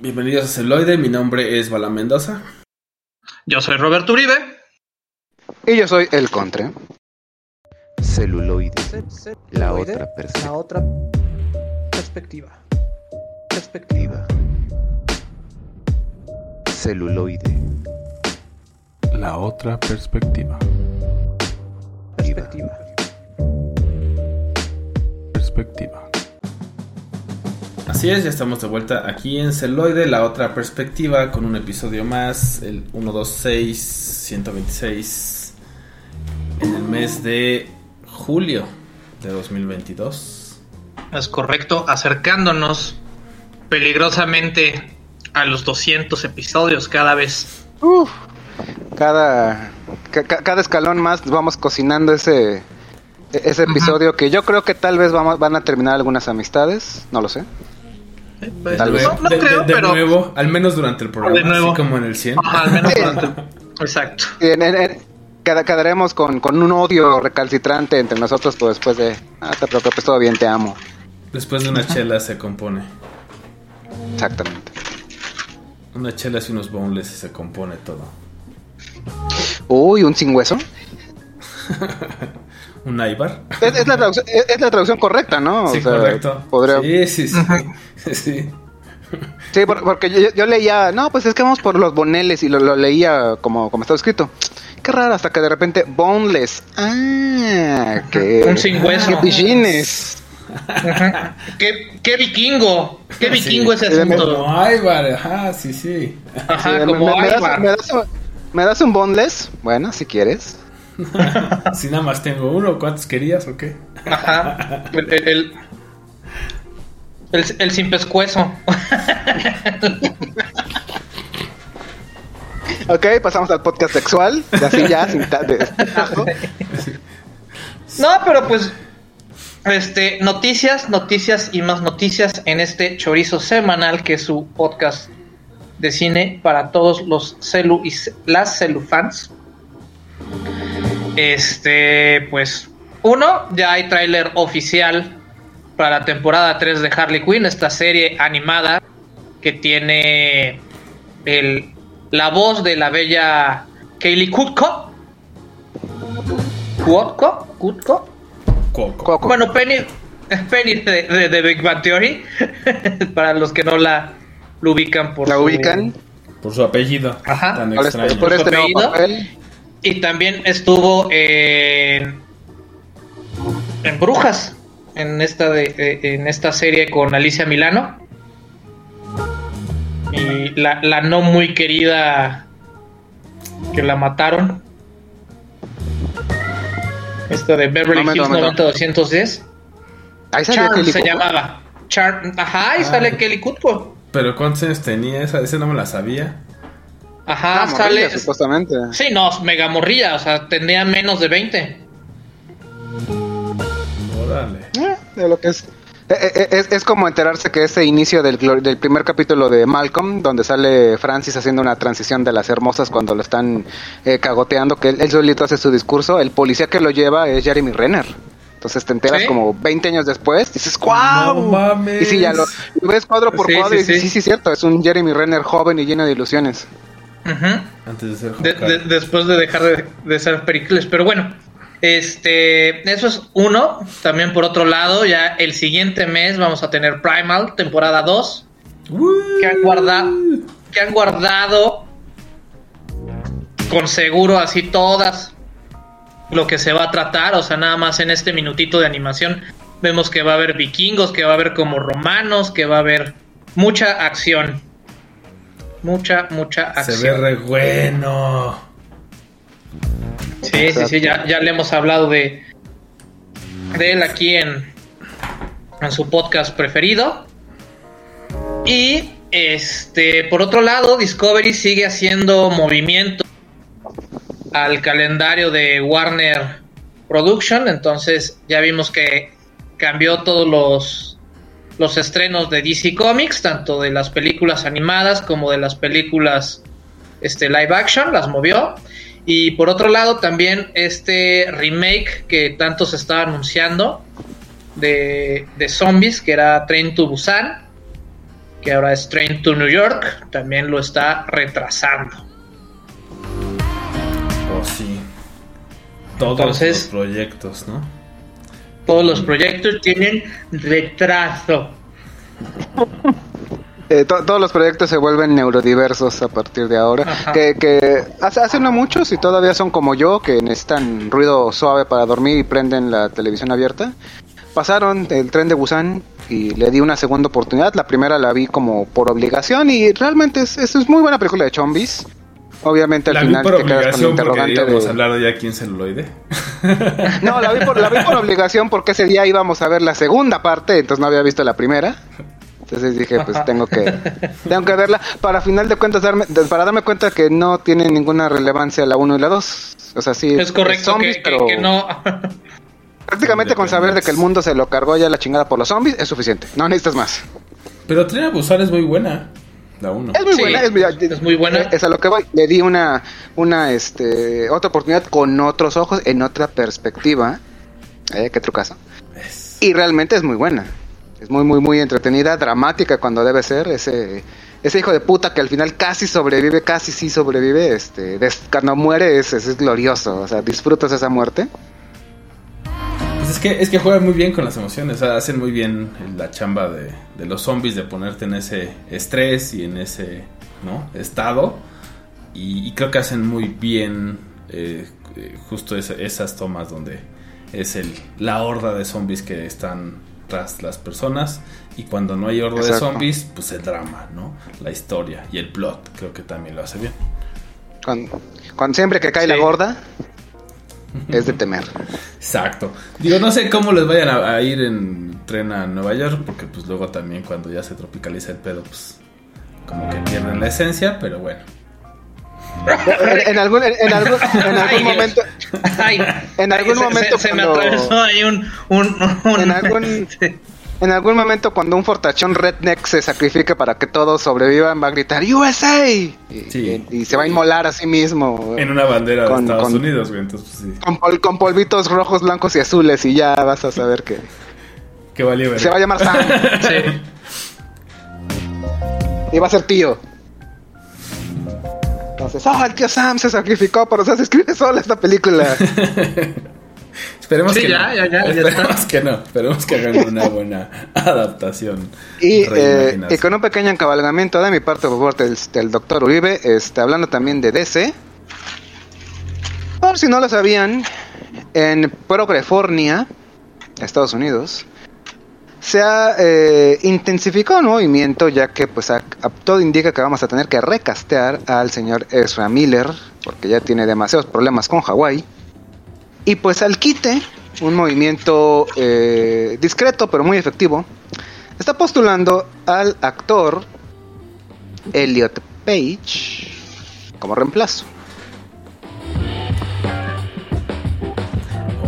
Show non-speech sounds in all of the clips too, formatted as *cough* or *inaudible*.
Bienvenidos a Celoide, mi nombre es Bala Mendoza. Yo soy Roberto Uribe. Y yo soy El Contre. Celuloide. La otra perspectiva. La otra perspectiva. Perspectiva. Celuloide. La otra perspectiva. Perspectiva. Perspectiva. Así es, ya estamos de vuelta aquí en Celoide, la otra perspectiva, con un episodio más, el 126, 126, en el mes de julio de 2022. Es correcto, acercándonos peligrosamente a los 200 episodios cada vez. Uf, cada, ca- ca- cada escalón más vamos cocinando ese, ese episodio que yo creo que tal vez vamos, van a terminar algunas amistades, no lo sé. Pues, Tal vez. no, no de, creo, de- de pero nuevo, al menos durante el programa, De nuevo. así como en el 100. Ajá, al menos *laughs* durante- Exacto. En- en- en- queda- quedaremos con, con un odio recalcitrante entre nosotros, pero después de, ah, te preocupes, todo bien, te amo. Después de una chela se compone. Exactamente. Una chela y unos boneless y se compone todo. Uy, un sin hueso. *laughs* Un Aibar. Es, es la, traducción, es, es la traducción correcta, ¿no? O Sí, sea, correcto. podría- Sí, sí, sí. *laughs* sí. Sí, por- porque yo, yo leía, no, pues es que vamos por los boneles y lo, lo leía como, como estaba escrito. Qué raro, hasta que de repente, boneless. Ah, que. Un sin hueso. Qué pichines. Ajá. *laughs* ¿Qué, qué vikingo, qué vikingo Sí. ese asunto. Como Aibar, ajá, sí, sí. Ajá, Sí, me, como me- me das, me das un, me das un boneless? Bueno, si quieres. *laughs* Si nada más tengo uno, ¿cuántos querías o qué? Ajá. El, el, el, el- el sin pescuezo. Ok, pasamos al podcast sexual. Y así ya, sin de- No, pero pues, este, noticias, noticias y más noticias en este chorizo semanal que es su podcast de cine para todos los celu y las celu fans. Este, pues, uno, ya hay tráiler oficial para la temporada 3 de Harley Quinn, esta serie animada que tiene el, la voz de la bella Kaylee Kutko. Kutko, Kutko. Coco. Bueno, Penny, Penny de, de- de Big Bang Theory, *laughs* para los que no la lo ubican por ¿La su- ubican? Por su apellido. Ajá. Tan Por este, por este nuevo papel. Y también estuvo en, en Brujas, en esta, de, eh, en esta serie con Alicia Milano. Y la, la no muy querida que la mataron. Esta de Beverly Momento, Hills momento. 90210. Ahí Charm Kelly se llamaba. Char Ajá, y sale Kelly Kutko. Pero ¿cuántos años tenía esa? Esa no me la sabía. Ajá, Ah, sale. morrilla, supuestamente. Sí, no, mega morrilla, o sea, tendría menos de 20. Órale. Eh, de lo que es. Eh, eh, Es, es como enterarse que ese inicio del, del primer capítulo de Malcolm, donde sale Francis haciendo una transición de las hermosas cuando lo están eh, cagoteando, que él, él solito hace su discurso, el policía que lo lleva es Jeremy Renner. Entonces te enteras ¿Sí? como 20 años después, dices ¡Guau! No mames. Y sí, ya lo, lo ves cuadro por Sí, cuadro sí, y dices, sí. sí, sí, cierto, es un Jeremy Renner joven y lleno de ilusiones. Antes de ser De- Hawkeye. de- después de dejar de, de ser Pericles. Pero bueno, este, eso es uno. También por otro lado, ya el siguiente mes vamos a tener Primal, temporada 2, que han guardado, que han guardado con seguro así todas lo que se va a tratar. O sea, nada más en este minutito de animación vemos que va a haber vikingos, que va a haber como romanos, que va a haber mucha acción. Mucha, mucha Se acción. ve re bueno. Sí, sí, sí, ya, ya le hemos hablado de, de él aquí en, en su podcast preferido. Y este, por otro lado, Discovery sigue haciendo movimiento al calendario de Warner Production. Entonces, ya vimos que cambió todos los, los estrenos de DC Comics, tanto de las películas animadas como de las películas este, live action, las movió. Y por otro lado, también este remake que tanto se estaba anunciando de, de zombies, que era Train to Busan, que ahora es Train to New York, también lo está retrasando. Oh, sí. Todos Entonces- los proyectos, ¿no? Todos los proyectos tienen retraso. *laughs* Eh, to- todos los proyectos se vuelven neurodiversos a partir de ahora. Ajá. Que, que hace, hace no mucho, si todavía son como yo, que necesitan ruido suave para dormir y prenden la televisión abierta, pasaron el tren de Busan y le di una segunda oportunidad. La primera la vi como por obligación y realmente es, es, es muy buena película de zombies. Obviamente al La final te quedas con el interrogante de... hablar de ya aquí en celuloide. *laughs* No, la vi, por, la vi por obligación porque ese día íbamos a ver la segunda parte, entonces no había visto la primera. Entonces dije, pues tengo que tengo que verla para final de cuentas darme para darme cuenta que no tiene ninguna relevancia la 1 y la 2. O sea, sí Es correcto zombies, que, que- pero que no. prácticamente con saber de que el mundo se lo cargó ya la chingada por los zombies es suficiente. No necesitas más. Pero Tren a Busan es muy buena. La 1. Es muy Sí, buena, es, muy- es muy buena. Es a lo que voy. Le di una una este otra oportunidad con otros ojos en otra perspectiva. Eh, qué trucazo. Y realmente es muy buena. Es muy, muy, muy entretenida, dramática cuando debe ser. Ese, ese hijo de puta que al final casi sobrevive, casi sí sobrevive. Este, des- cuando muere es, es, es glorioso. O sea, disfrutas esa muerte. Pues es que, es que juegan muy bien con las emociones, o sea, hacen muy bien la chamba de, de los zombies, de ponerte en ese estrés y en ese ¿no? estado. Y, y creo que hacen muy bien eh, eh, justo esa- esas tomas donde es el, la horda de zombies que están tras las personas. Y cuando no hay horda de zombies, pues el drama, ¿no? La historia y el plot, creo que también lo hace bien. Cuando, cuando siempre que cae Sí. la gorda, es de temer. Exacto. Digo, no sé cómo les vayan a, a ir en tren a Nueva York, porque pues luego también cuando ya se tropicaliza el pedo, pues como que pierden la esencia, pero bueno. En, en algún, en, en algún, en algún momento, Ay, En algún se- se- momento se, me cuando- atravesó ahí un. un, un- En algún- *laughs* en algún momento cuando un fortachón redneck se sacrifique para que todos sobrevivan, va a gritar USA y, Sí. y- y se va a inmolar a sí mismo. En una bandera Con- de Estados con- Unidos, güey. Entonces, pues, sí. Con, pol- con polvitos rojos, blancos y azules y ya vas a saber que Que valió se va a llamar Sam *laughs* Sí. y va a ser tío. Entonces, oh, el tío Sam se sacrificó, pero sea, se escribe sola esta película. *laughs* Esperemos Sí, que ya, no. ya, ya, ya Esperemos está. que no. Esperemos que hagan una buena adaptación. Y, eh, y con un pequeño encabalgamiento de mi parte por parte del, del doctor Uribe, este, hablando también de DC. Por si no lo sabían, en Progrefornia, Estados Unidos, se ha eh, intensificado el movimiento ya que pues a- a- todo indica que vamos a tener que recastear al señor Ezra Miller porque ya tiene demasiados problemas con Hawái. Y pues al quite, un movimiento eh, discreto pero muy efectivo, está postulando al actor Elliot Page como reemplazo.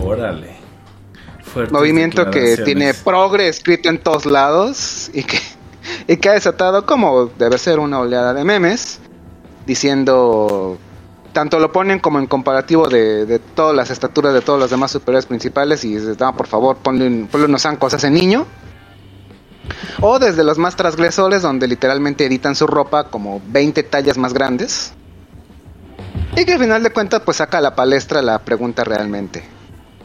Órale. Fuertes Movimiento que tiene progre escrito en todos lados y que, y que ha desatado como debe ser una oleada de memes diciendo tanto lo ponen como en comparativo de, de todas las estaturas de todos los demás superhéroes principales y dices, "No, por favor ponle, un- ponle unos zancos a niño o desde los más transgresores donde literalmente editan su ropa como 20 tallas más grandes. Y que al final de cuentas pues saca a la palestra la pregunta realmente.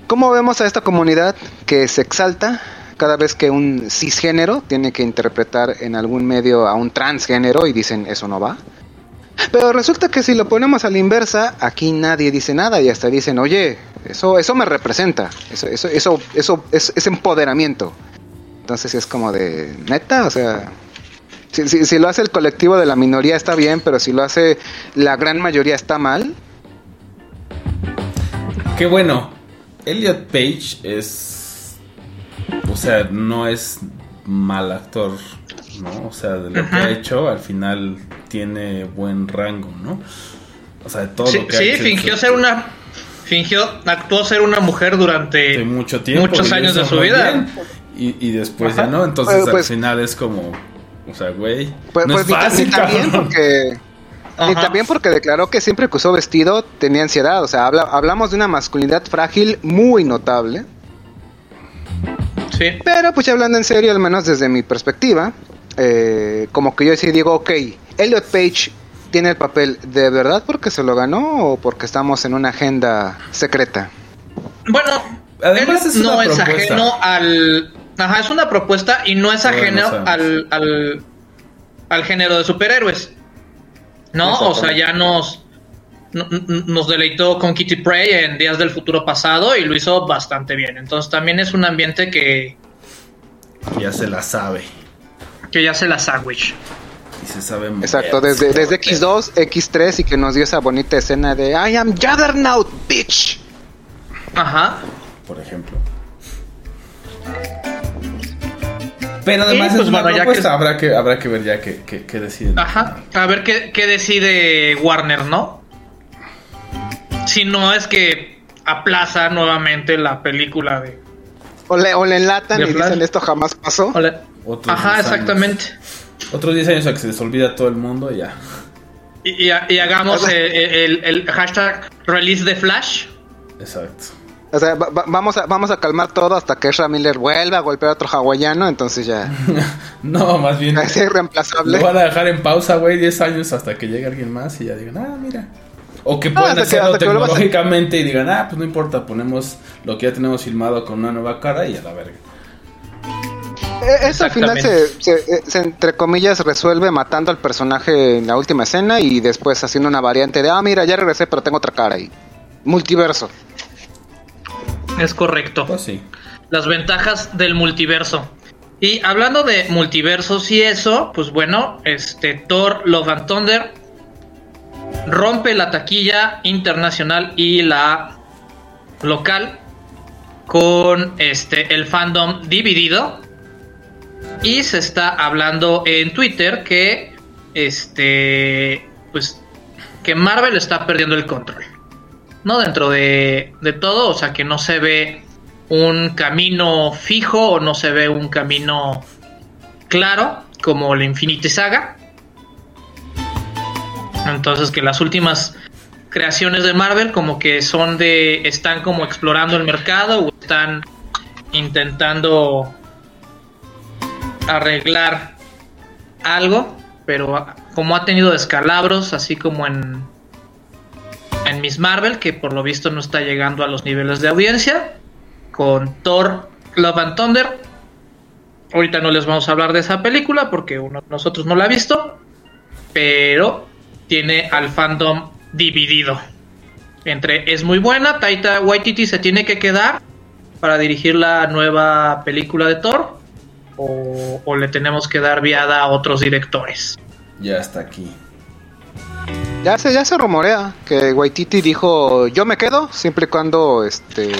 ¿Cómo vemos a esta comunidad que se exalta cada vez que un cisgénero tiene que interpretar en algún medio a un transgénero y dicen eso no va? Pero resulta que si lo ponemos a la inversa, aquí nadie dice nada y hasta dicen, oye, eso, eso me representa, eso, eso, eso, eso es, es empoderamiento. Entonces es como de, neta, o sea, si, si, si lo hace el colectivo de la minoría está bien, pero si lo hace la gran mayoría está mal. Qué bueno. Elliot Page es. O sea, no es mal actor, ¿no? O sea, de lo que ha hecho, al final tiene buen rango, ¿no? O sea, de todo Sí, lo que sí, fingió ser una. Fingió, actuó ser una mujer durante. de mucho tiempo. muchos años de su vida. Y, y después Ajá. ya no. Entonces Pues- al pues- final es como. O sea, güey. Pues, no pues es ta- fácil, también porque y también porque declaró que siempre que usó vestido tenía ansiedad, o sea, habla- hablamos de una masculinidad frágil muy notable, Sí. pero pues ya hablando en serio, al menos desde mi perspectiva, eh, como que yo sí digo, ok, Elliot Page tiene el papel de verdad porque se lo ganó o porque estamos en una agenda secreta. Bueno, Además, él es no una es propuesta. ajeno al. Ajá, es una propuesta y no es ajeno al, al, al género de superhéroes. ¿No? O sea, ya nos. Nos deleitó con Kitty Prey en Días del Futuro Pasado y lo hizo bastante bien. Entonces también es un ambiente que, Ya se la sabe. Que ya se la sandwich. Y se sabe. Exacto, desde, desde X2, X3 y que nos dio esa bonita escena de I am Juggernaut, bitch. Ajá. Por ejemplo. Pero además pues, es una bueno, ya que- Habrá, que, habrá que ver ya qué que, que deciden. Ajá. A ver qué, qué decide Warner, ¿no? Si no es que aplaza nuevamente la película de. O le, o le enlatan De y Flash. dicen esto jamás pasó. Hola. Otros Ajá, 10 años. exactamente. Otros 10 años a que se les olvida a todo el mundo y ya. Y, y- y hagamos Hola. eh, el, el hashtag release de Flash. Exacto. O sea, va- va- vamos, a, vamos a calmar todo hasta que Ezra Miller vuelva a golpear a otro hawaiano, entonces ya. *laughs* no, más bien. Es irreemplazable. Lo van a dejar en pausa, güey, 10 años hasta que llegue alguien más y ya digan, ah, mira. O que puedan hasta que- hacerlo que tecnológicamente y digan, ah, pues no importa, ponemos lo que ya tenemos filmado con una nueva cara y a la verga. Eh, Eso al final se, Exactamente. se- eh, se, entre comillas, resuelve matando al personaje en la última escena y después haciendo una variante de, ah, mira, ya regresé, pero tengo otra cara y multiverso. Es correcto. Pues sí. Las ventajas del multiverso. Y hablando de multiversos y eso, pues bueno, este Thor Love and Thunder rompe la taquilla internacional y la local con este el fandom dividido y se está hablando en Twitter que este pues que Marvel está perdiendo el control. No dentro de, de todo, o sea que no se ve un camino fijo o no se ve un camino claro como la Infinity Saga. Entonces que las últimas creaciones de Marvel como que son de están como explorando el mercado o están intentando arreglar algo, pero como ha tenido descalabros así como en en Miss Marvel que por lo visto no está llegando a los niveles de audiencia con Thor Love and Thunder. Ahorita no les vamos a hablar de esa película porque uno de nosotros no la ha visto, pero tiene al fandom dividido. Entre es muy buena, Taita Waititi se tiene que quedar para dirigir la nueva película de Thor o, o le tenemos que dar viada a otros directores. Ya está aquí. Ya se, ya se rumorea que Waititi dijo, yo me quedo siempre y cuando este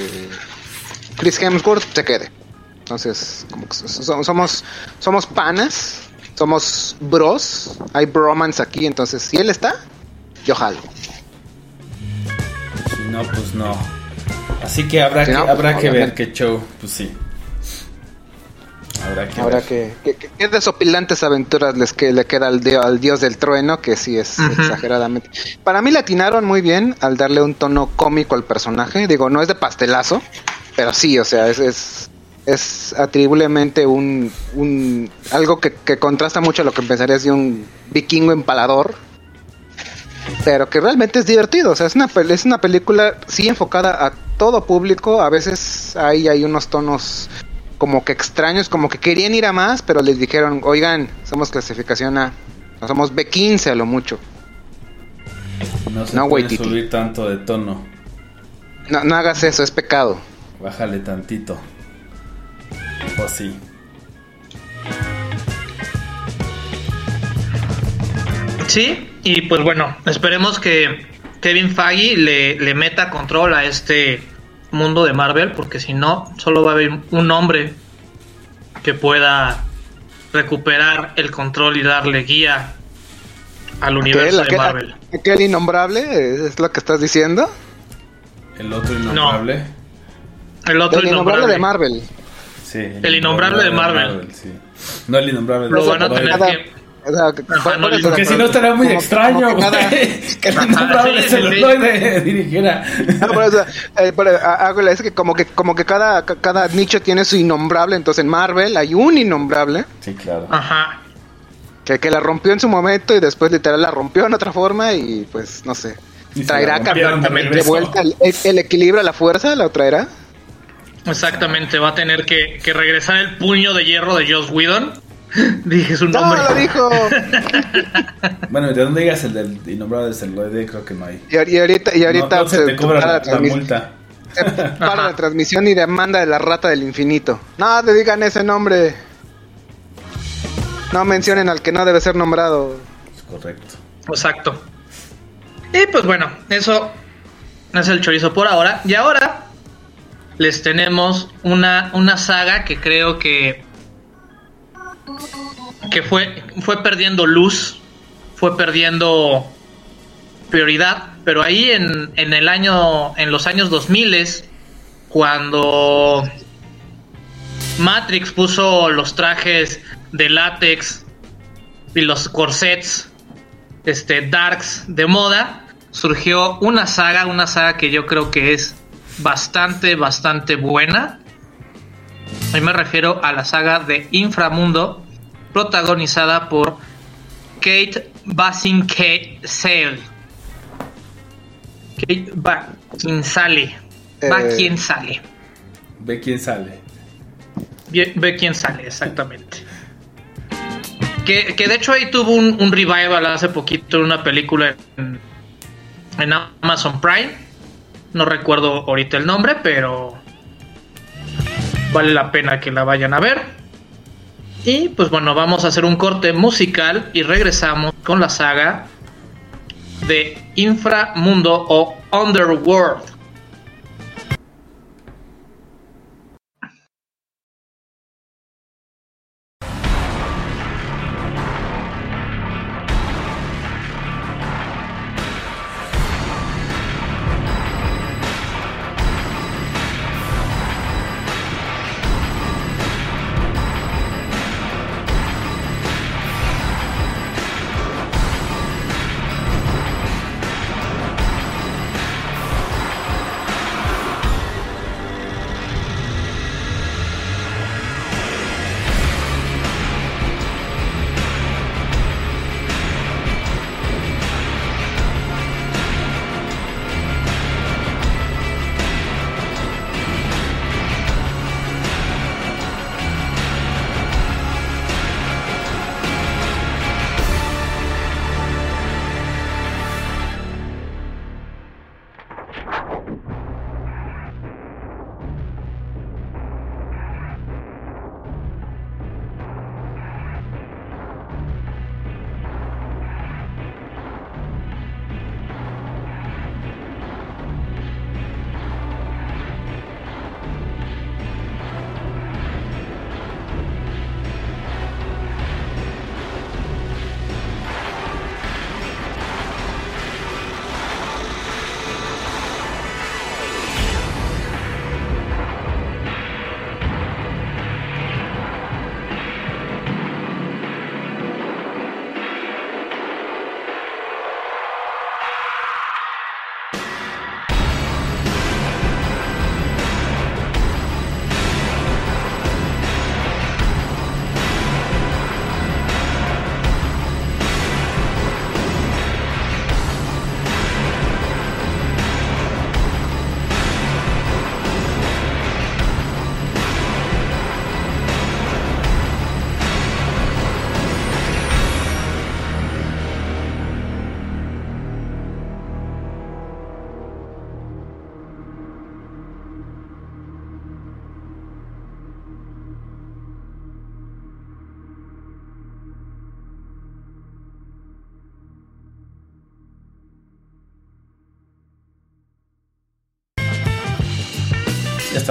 Chris Hemsworth se quede. Entonces, como que so- so- somos, somos panas, somos bros, hay bromance aquí, entonces si él está, yo jalo. Si no, pues no. Así que habrá Si que, no, pues, habrá que ver qué show. Pues sí. Habrá que Ahora que, que, desopilantes aventuras les que le queda al, dio- al dios del trueno, que sí es exageradamente. Para mí le atinaron muy bien al darle un tono cómico al personaje. Digo, no es de pastelazo, pero sí, o sea, es, es, es atribublemente un, un algo que, que contrasta mucho a lo que pensarías de un vikingo empalador. Pero que realmente es divertido, o sea, es una, pel- es una película sí enfocada a todo público, a veces ahí hay unos tonos como que extraños, como que querían ir a más, pero les dijeron, oigan, somos clasificación A, no somos B15 a lo mucho. No se no, puede subir tanto de tono. No, no hagas eso, es pecado. Bájale tantito. Pues sí. Sí, y pues bueno, esperemos que Kevin Feige le, le meta control a este mundo de Marvel, porque si no, solo va a haber un hombre que pueda recuperar el control y darle guía al universo ¿Aquel, de Marvel. aquel innombrable es lo que estás diciendo? El otro innombrable. El otro El innombrable innombrable. de Marvel. Sí. El innombrable de Marvel. sí. No el innombrable Lo de van a Marvel. tener que... o sea, que- Ajá, no, porque si no estaría muy Como- extraño, como que cada-. *laughs* Que el innombrable sí, se sí, lo sí. doy de *laughs* dirigiera. No, pero, o sea, eh, pero, ah, ah, es que como que como que cada, ca- cada nicho tiene su innombrable, entonces en Marvel hay un innombrable. Sí, claro. Ajá. Que, que la rompió en su momento y después literal la rompió en otra forma y pues no sé. Y ¿Traerá la rompieron de vuelta el, el- equilibrio, la fuerza? ¿La traerá? Exactamente, va a tener que, que regresar el puño de hierro de Joss Whedon. *laughs* Dije su ¡No, nombre. lo dijo! *laughs* Bueno, ¿de dónde digas el del innombrable celuloide? Creo que no hay. Y, y ahorita, y ahorita no, no se te cobra para la, la, la transmisión, multa. se *laughs* para la transmisión y demanda de la rata del infinito. No, te digan ese nombre. No mencionen al que no debe ser nombrado. Es correcto. Exacto. Y pues bueno, eso es el chorizo por ahora. Y ahora les tenemos una, una saga que creo que que fue fue perdiendo luz, fue perdiendo prioridad, pero ahí en, en el año en los años 2000 cuando Matrix puso los trajes de látex y los corsets este darks de moda, surgió una saga, una saga que yo creo que es bastante, bastante buena. Ahí me refiero a la saga de Inframundo, protagonizada por Kate Basinkale. Kate Beckinsale. Eh. Beckinsale. Ve quién sale. Ve, ve quién sale, exactamente. Que, que de hecho ahí tuvo un, un revival hace poquito en una película en, en Amazon Prime. No recuerdo ahorita el nombre, pero vale la pena que la vayan a ver. Y pues bueno, vamos a hacer un corte musical y regresamos con la saga de Inframundo o Underworld.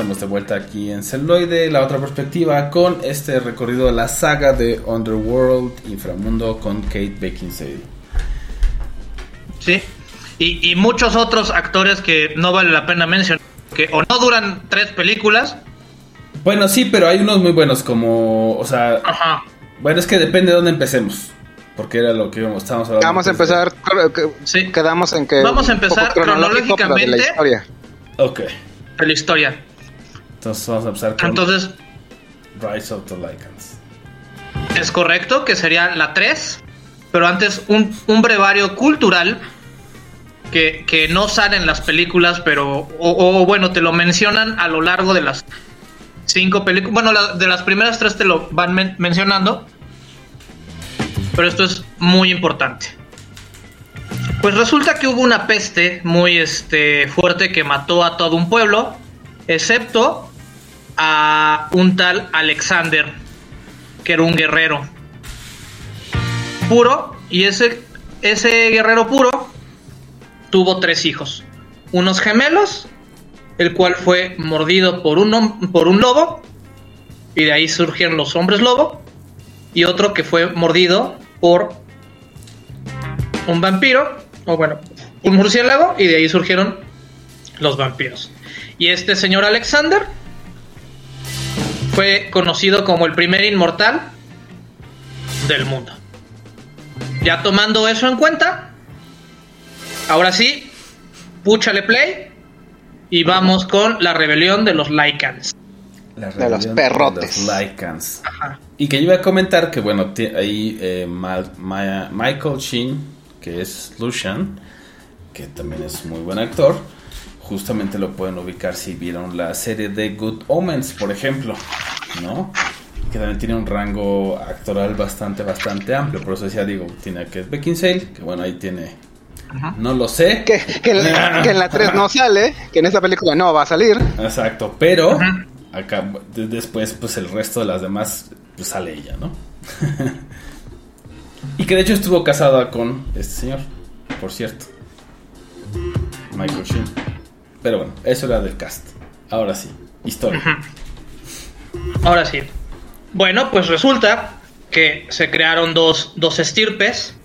Estamos de vuelta aquí en Celoide, la otra perspectiva, con este recorrido de la saga de Underworld, Inframundo, con Kate Beckinsale. Sí. Y, y muchos otros actores que no vale la pena mencionar. Que o no duran tres películas. Bueno, sí, pero hay unos muy buenos como, o sea, Ajá. bueno, es que depende de dónde empecemos, porque era lo que íbamos, estábamos hablando. Vamos a de- empezar. Sí. Quedamos en que. Vamos a empezar de la cronológicamente. historia. Ok, De la historia. Entonces vamos a empezar con Entonces, Rise of the Lycans. Es correcto, que sería la 3. Pero antes, un, un brevario cultural que, que no sale en las películas, pero. O, o, bueno, te lo mencionan a lo largo de las cinco películas. Bueno, la- de las primeras tres te lo van men- mencionando. Pero esto es muy importante. Pues resulta que hubo una peste muy este, fuerte que mató a todo un pueblo, excepto a un tal Alexander, que era un guerrero puro, y ese, ese guerrero puro tuvo tres hijos, unos gemelos, el cual fue mordido por un, por un lobo, y de ahí surgieron los hombres lobo, y otro que fue mordido por un vampiro, o bueno, un murciélago, y de ahí surgieron los vampiros. Y este señor Alexander fue conocido como el primer inmortal del mundo. Ya tomando eso en cuenta, ahora sí, púchale play y vamos con la rebelión de los Lycans. La De los perrotes. De los Lycans. Ajá. Y que yo iba a comentar que, bueno, ahí eh, Michael Sheen, que es Lucian, que también es muy buen actor, justamente lo pueden ubicar si vieron la serie de Good Omens, por ejemplo, ¿no? Que también tiene un rango actoral bastante, bastante amplio. Por eso decía, digo, tiene que es Beckinsale, que bueno, ahí tiene. No lo sé. Que, que en la, que en la 3 no sale, que en esta película no va a salir. Exacto, pero acá de- después pues el resto de las demás pues sale ella, ¿no? *laughs* y que de hecho estuvo casada con este señor, por cierto. Michael Sheen. Pero bueno, eso era del cast. Ahora sí, historia. Ahora sí. Bueno, pues resulta que se crearon dos, dos estirpes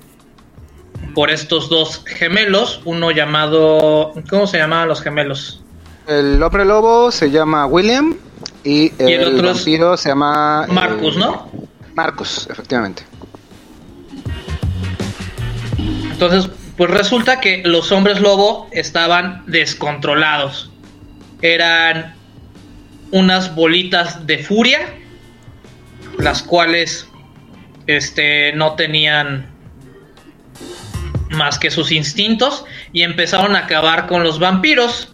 por estos dos gemelos, uno llamado... ¿Cómo se llamaban los gemelos? El hombre lobo se llama William y el, el otro vampiro se llama... eh, Marcus, ¿no? Marcus, efectivamente. Entonces, pues resulta que los hombres lobo estaban descontrolados. Eran unas bolitas de furia, las cuales este, no tenían más que sus instintos y empezaron a acabar con los vampiros.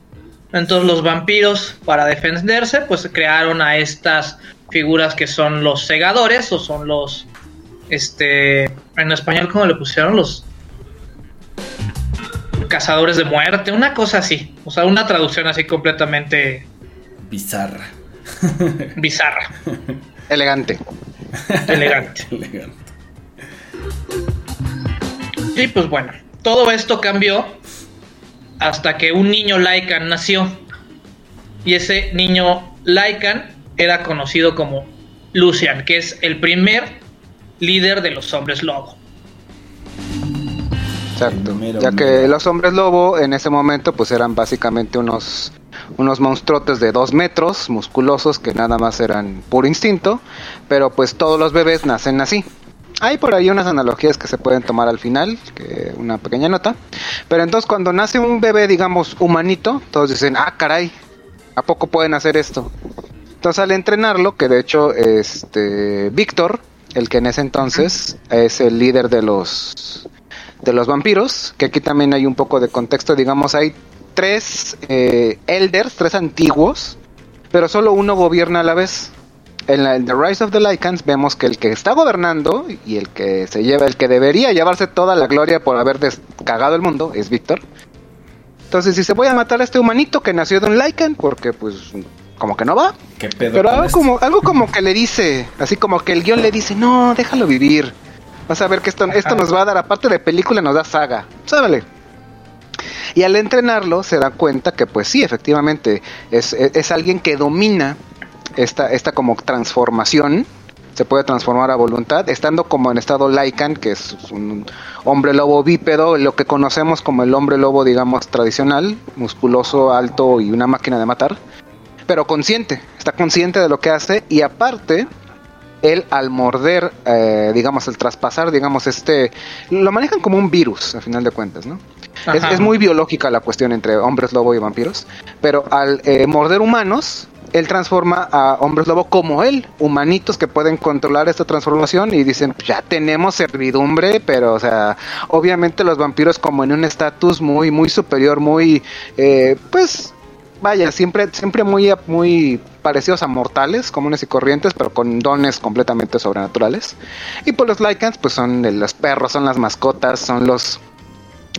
Entonces los vampiros, para defenderse, pues crearon a estas figuras que son los segadores o son los, este, en español, ¿cómo le pusieron? Los cazadores de muerte, una cosa así. O sea, una traducción así completamente Bizarra. bizarra, *laughs* Elegante. elegante. *laughs* Elegante. Y pues bueno, todo esto cambió hasta que un niño Lycan nació. Y ese niño Lycan era conocido como Lucian, que es el primer líder de los hombres lobo. Exacto. Mero, ya que los hombres lobo en ese momento pues eran básicamente unos unos monstruotes de dos metros, musculosos, que nada más eran puro instinto, pero pues todos los bebés nacen así. Hay por ahí unas analogías que se pueden tomar al final, que una pequeña nota. Pero entonces cuando nace un bebé, digamos, humanito, todos dicen, ah, caray, ¿a poco pueden hacer esto? Entonces al entrenarlo, que de hecho, este, Víctor, el que en ese entonces es el líder de los de los vampiros, que aquí también hay un poco de contexto, digamos, hay tres eh, elders, tres antiguos, pero solo uno gobierna a la vez. En la en The Rise of the Lycans vemos que el que está gobernando y el que se lleva, el que debería llevarse toda la gloria por haber descagado el mundo es Víctor. Entonces, si se voy a matar a este humanito que nació de un Lycan, porque pues como que no va, ¿Qué pedo pero algo como, algo como que le dice, así como que el guion le dice, no, déjalo vivir. Vas a ver que esto, esto nos va a dar, aparte de película, nos da saga. Sábale. Y al entrenarlo se da cuenta que pues sí, efectivamente, es, es, es alguien que domina esta, esta como transformación. Se puede transformar a voluntad, estando como en estado Lycan, que es un hombre lobo bípedo, lo que conocemos como el hombre lobo, digamos, tradicional, musculoso, alto y una máquina de matar pero consciente, está consciente de lo que hace y aparte, él al morder, eh, digamos, el traspasar, digamos, este, lo manejan como un virus, a final de cuentas, ¿no? Es, muy biológica la cuestión entre hombres lobo y vampiros, pero al eh, morder humanos, él transforma a hombres lobo como él, humanitos que pueden controlar esta transformación y dicen, "Pues ya tenemos servidumbre, pero o sea, obviamente los vampiros como en un estatus muy, muy superior, muy, eh, pues, vaya, siempre, siempre muy, muy parecidos a mortales, comunes y corrientes, pero con dones completamente sobrenaturales. Y pues los Lycans, pues son los perros, son las mascotas, son los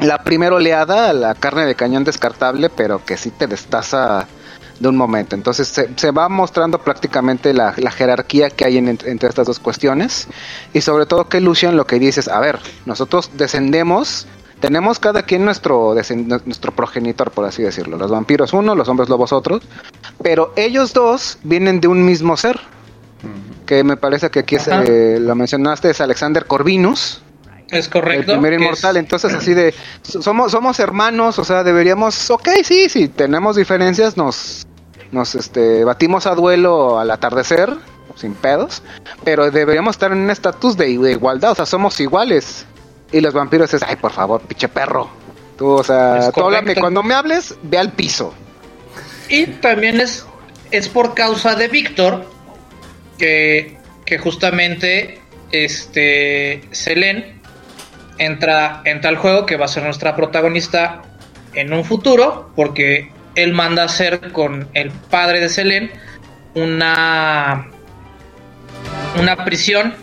la primera oleada, la carne de cañón descartable, pero que sí te destaza de un momento. Entonces se, se va mostrando prácticamente la, la jerarquía que hay en- entre estas dos cuestiones. Y sobre todo que Lucian lo que dice es, a ver, nosotros descendemos, tenemos cada quien nuestro, nuestro progenitor, por así decirlo. Los vampiros uno, los hombres lobos otros. Pero ellos dos vienen de un mismo ser. Que me parece que aquí eh, lo mencionaste, es Alexander Corvinus Es correcto. el primer inmortal, es- entonces así *clears throat* de so- somos somos hermanos, o sea, deberíamos, ok, sí, sí, tenemos diferencias, nos nos este batimos a duelo al atardecer sin pedos, pero deberíamos estar en un estatus de, de igualdad, o sea, somos iguales. Y los vampiros es, ay, por favor, pinche perro. Tú, o sea, tú háblame, cuando me hables, ve al piso. Y también es, es por causa de Víctor que, que justamente este Selene entra, entra al juego, que va a ser nuestra protagonista en un futuro, porque él manda a hacer con el padre de Selene una, una prisión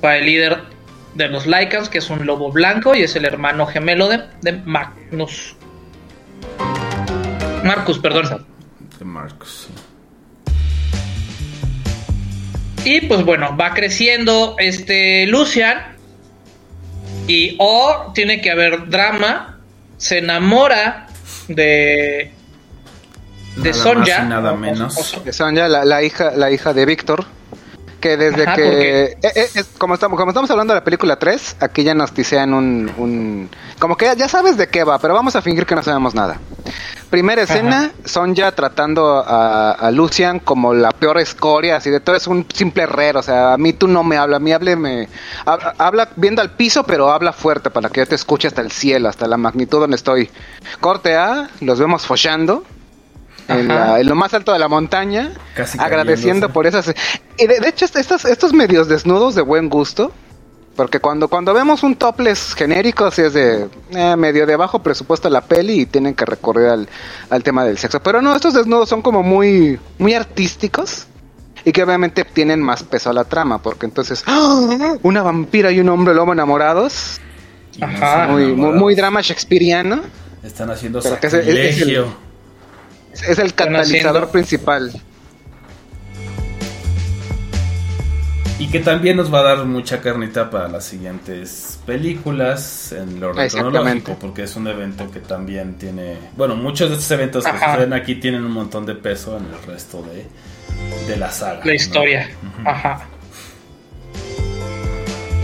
para el líder de los Lycans, que es un lobo blanco y es el hermano gemelo de, de Magnus. Marcus, perdón. De Marcos. sí. Y pues bueno, va creciendo este Lucian. Y o tiene que haber drama. Se enamora de. De Nada Sonja. más y nada o- o- menos. o- Que son ya la, la hija la hija de Víctor que desde Ajá, que eh, eh, como estamos como estamos hablando de la película 3 aquí ya nos tisean un, un como que ya, sabes de qué va pero vamos a fingir que no sabemos nada. Primera escena son ya tratando a, a Lucian como la peor escoria así de todo es un simple herrero o sea a mí tú no me habla a mí hábleme ha- habla viendo al piso pero habla fuerte para que yo te escuche hasta el cielo hasta la magnitud donde estoy. Corte A los vemos follando en, Ajá. la- en lo más alto de la montaña, Casi agradeciendo por esas... Y de, de hecho, est- estos, estos medios desnudos de buen gusto, porque cuando, cuando vemos un topless genérico, así es de eh, medio de bajo presupuesto la peli y tienen que recurrir al, al tema del sexo. Pero no, estos desnudos son como muy, muy artísticos y que obviamente tienen más peso a la trama, porque entonces, ¡ah! una vampira y un hombre lobo enamorados, Ajá. muy, muy, enamorados. muy drama shakespeariano, Están haciendo sacrilegio. Es el catalizador principal. Y que también nos va a dar mucha carnita para las siguientes películas en lo cronológico, porque es un evento que también tiene. Bueno, muchos de estos eventos que Ajá. suceden aquí tienen un montón de peso en el resto de, de la saga. la historia. Ajá.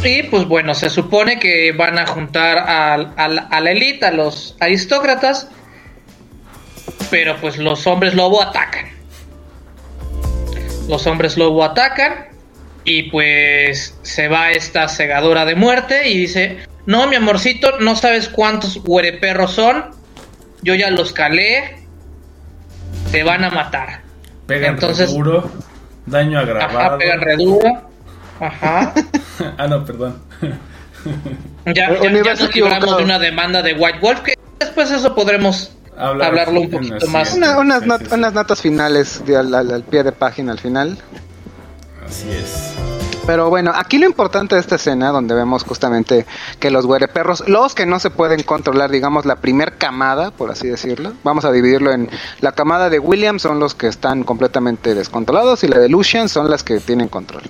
Y pues bueno, se supone que van a juntar al- al- a la élite, a los aristócratas, pero pues los hombres lobo atacan. Los hombres lobo atacan y pues se va esta segadora de muerte y dice, no, mi amorcito, no sabes cuántos huereperros son, yo ya los calé, te van a matar. Pegan Entonces- duro, daño agravado. Ajá, pegan re duro. Ajá. ah, no, perdón. Ya, ya, ya Universo nos libramos de una demanda de White Wolf, que después eso podremos Hablar hablarlo un poquito más. Una- unas, not- unas notas finales de al, al- al pie de página al final. Así es. Pero bueno, aquí lo importante de esta escena, donde vemos justamente que los güereperros, los que no se pueden controlar, digamos, la primer camada, por así decirlo, vamos a dividirlo en la camada de William son los que están completamente descontrolados y la de Lucian son las que tienen control.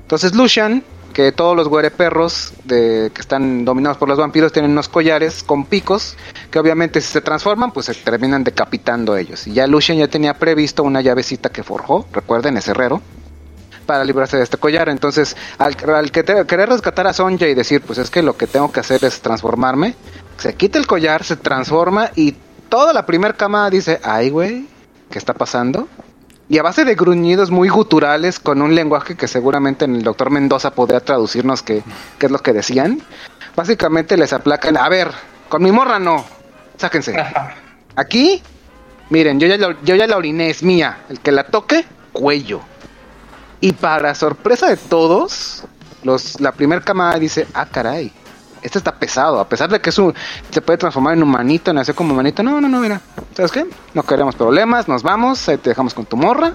Entonces Lucian, que todos los güereperros de, que están dominados por los vampiros tienen unos collares con picos, que obviamente si se transforman, pues se terminan decapitando ellos. Y ya Lucian ya tenía previsto una llavecita que forjó, recuerden, es herrero para librarse de este collar. Entonces, al, que querer rescatar a Sonja y decir, pues es que lo que tengo que hacer es transformarme, se quita el collar, se transforma y toda la primer cama dice, ay, güey, ¿qué está pasando? Y a base de gruñidos muy guturales, con un lenguaje que seguramente en el doctor Mendoza podría traducirnos qué, qué es lo que decían, básicamente les aplacan, a ver, con mi morra no, sáquense. Aquí Miren, yo ya, la, yo ya la oriné, es mía. El que la toque, cuello. Y para sorpresa de todos, los, la primera camada dice, ah, caray, este está pesado. A pesar de que es un, se puede transformar en humanito, nació como humanito. No, no, no, mira. ¿Sabes qué? No queremos problemas, nos vamos, te dejamos con tu morra.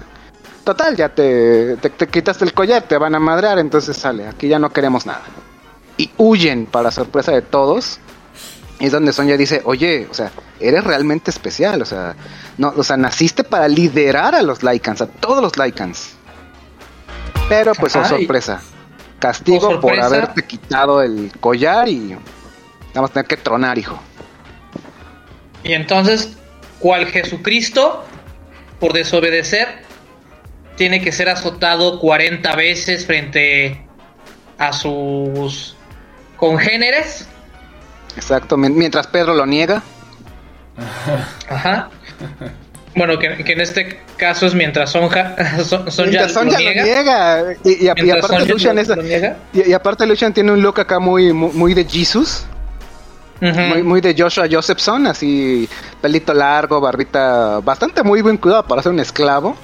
Total, ya te, te, te quitaste el collar, te van a madrear, entonces sale, aquí ya no queremos nada. Y huyen para sorpresa de todos. Y es donde Sonja dice, oye, o sea, eres realmente especial, o sea, no, o sea, naciste para liderar a los Lycans, a todos los Lycans. Pero pues, oh sorpresa. Castigo Oh, por haberte quitado el collar y vamos a tener que tronar, hijo. Y entonces, cual Jesucristo, por desobedecer, tiene que ser azotado 40 veces frente a sus congéneres. Exacto, mien- mientras Pedro lo niega. Ajá. Bueno, que, que en este caso es mientras Sonja, *laughs* Son- Sonja Mientras Sonja lo lo niega. Y, aparte lo- es- y, y aparte Lucian tiene un look acá muy, muy, muy de Jesus. Ujú. Muy, muy de Joshua Josephson, así pelito largo, barbita bastante muy bien cuidado para ser un esclavo.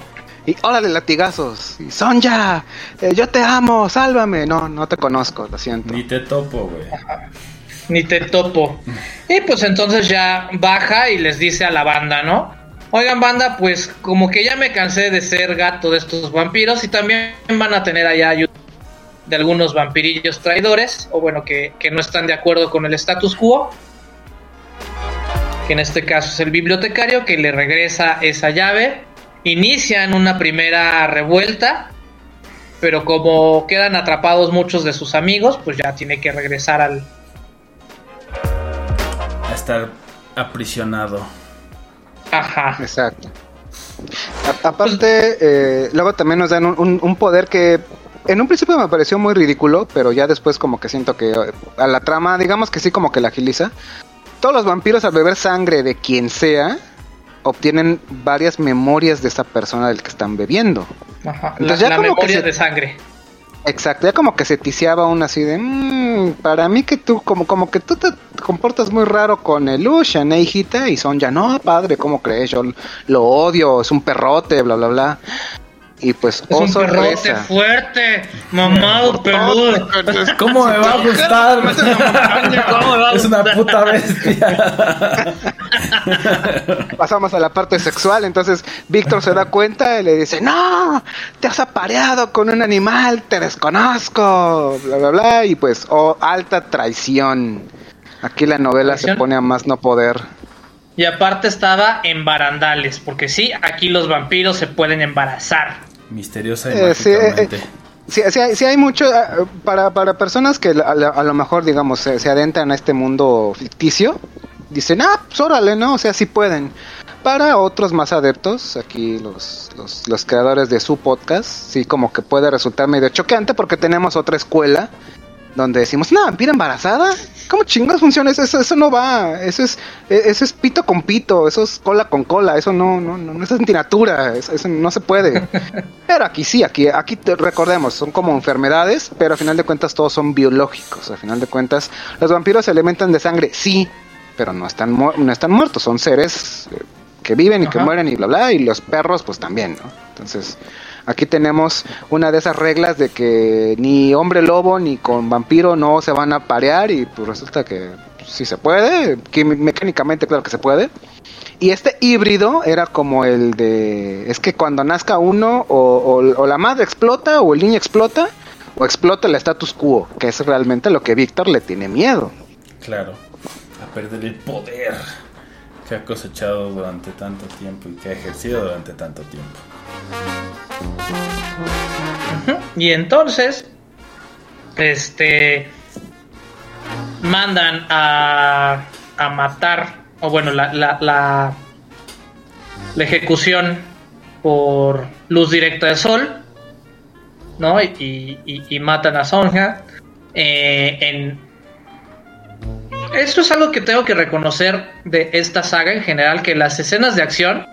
Y órale, latigazos. Y Sonja, eh, yo te amo, sálvame. No, no te conozco, lo siento. Ni te topo, güey. Ni te topo. Y pues entonces ya baja y les dice a la banda, ¿no? Oigan, banda, pues como que ya me cansé de ser gato de estos vampiros y también van a tener allá ayuda de algunos vampirillos traidores, o bueno, que, que no están de acuerdo con el status quo. Que en este caso es el bibliotecario que le regresa esa llave. Inician una primera revuelta, pero como quedan atrapados muchos de sus amigos, pues ya tiene que regresar al, A estar aprisionado. Ajá. Exacto. A- aparte, eh, luego también nos dan un, un- un poder que en un principio me pareció muy ridículo, pero ya después como que siento que a la trama, digamos que sí como que la agiliza. Todos los vampiros al beber sangre de quien sea, obtienen varias memorias de esa persona del que están bebiendo. Ajá. Entonces la ya la como que memoria se- de sangre. Exacto, ya como que se ticiaba aún así de, "Mm, para mí que tú, como, como que tú te comportas muy raro con el Lucian, ¿eh, hijita? Y son ya, no, padre, ¿cómo crees? Yo lo odio, es un perrote, bla, bla, bla. Y pues, Es oh un perrote sorpresa. fuerte, mamado, peludo. ¿Cómo me va a gustar? ¿Cómo me va a es una puta bestia. Pasamos a la parte sexual, entonces Víctor se da cuenta y le dice, no, te has apareado con un animal, te desconozco, bla, bla, bla. Y pues, oh, alta traición. Aquí la novela se pone a más no poder. Y aparte estaba en barandales, porque sí, aquí los vampiros se pueden embarazar. Misteriosa y Eh, sí, eh, mágicamente. Sí, sí hay, sí hay mucho, ah, para, para personas que a, lo mejor, digamos, se, se adentran a este mundo ficticio, dicen, ah, pues órale, ¿no? O sea, sí pueden. Para otros más adeptos, aquí los, los, los creadores de su podcast, sí como que puede resultar medio choqueante porque tenemos otra escuela donde decimos, no, vampira embarazada, ¿cómo chingados funciona eso? Eso, eso no va, eso es, eh, eso es pito con pito, eso es cola con cola, eso no, no, no, no es antinatura, eso, eso no se puede. *laughs* Pero aquí sí, aquí, aquí te- recordemos, son como enfermedades, pero a final de cuentas todos son biológicos. A final de cuentas, los vampiros se alimentan de sangre, sí, pero no están, mu- no están muertos, son seres eh, que viven y que mueren y bla bla, y los perros pues también, ¿no? Entonces, aquí tenemos una de esas reglas de que ni hombre lobo ni con vampiro no se van a parear y pues resulta que sí se puede, mecánicamente claro que se puede. Y este híbrido era como el de... Es que cuando nazca uno, o, o- o la madre explota, o el niño explota, o explota el status quo, que es realmente lo que Víctor le tiene miedo. Claro. A perder el poder que ha cosechado durante tanto tiempo y que ha ejercido durante tanto tiempo. Y entonces, este, mandan a, a matar, o bueno, la, la, ejecución por luz directa de sol, ¿no? Y matan a Sonja. Eh, en... Esto es algo que tengo que reconocer de esta saga en general, que las escenas de acción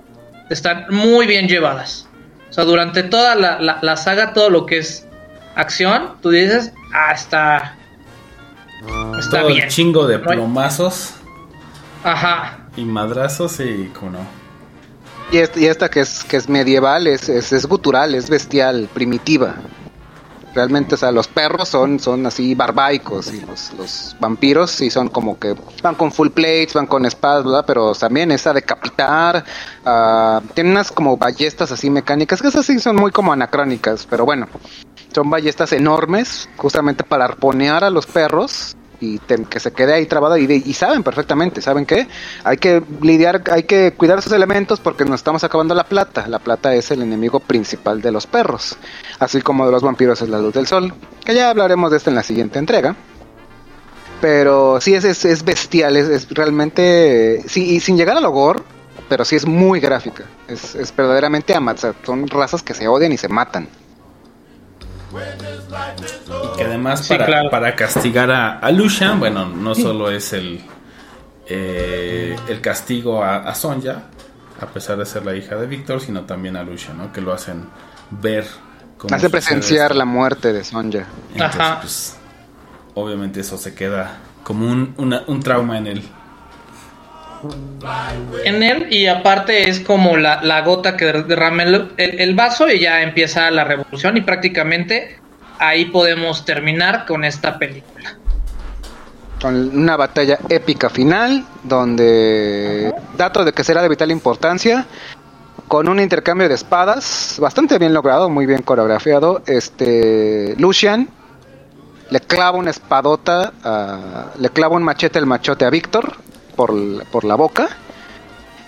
están muy bien llevadas. O sea, durante toda la, la- la saga, todo lo que es acción, tú dices, ah, está, está Todo bien. el chingo de plomazos Ajá. y madrazos y como no. Y, este- y esta que es, que es medieval, es, es, es gutural, es bestial, primitiva. Realmente, o sea, los perros son, son así barbaicos y los, los vampiros sí son como que van con full plates, van con espadas. Pero también esa decapitar, ah, tienen unas como ballestas así mecánicas, que esas sí son muy como anacrónicas, pero bueno, son ballestas enormes justamente para arponear a los perros y que se quede ahí trabado y, saben perfectamente, ¿saben qué? Hay que lidiar, hay que cuidar esos elementos porque nos estamos acabando la plata. La plata es el enemigo principal de los perros, así como de los vampiros es la luz del sol, que ya hablaremos de esto en la siguiente entrega. Pero sí es, es, es bestial, es, es realmente, sí, sin llegar al gore, pero sí es muy gráfica, es, es verdaderamente ama, o sea, son razas que se odian y se matan. Y que además Sí, para, claro. para castigar a, a Lucian, bueno, no solo es el, eh, el castigo a, a Sonja, a pesar de ser la hija de Víctor, sino también a Lucian, ¿no? Que lo hacen ver cómo Hace presenciar esto. la muerte de Sonja. Entonces, Ajá. pues, obviamente eso se queda como un, una- un trauma en él. En él y aparte es como la, gota que derrama el vaso y ya empieza la revolución y prácticamente ahí podemos terminar con esta película. con una batalla épica final donde dato de que será de vital importancia con un intercambio de espadas bastante bien logrado, muy bien coreografiado. Este Lucian le clava una espadota, a- le clava un machete el machote a Víctor por, la boca.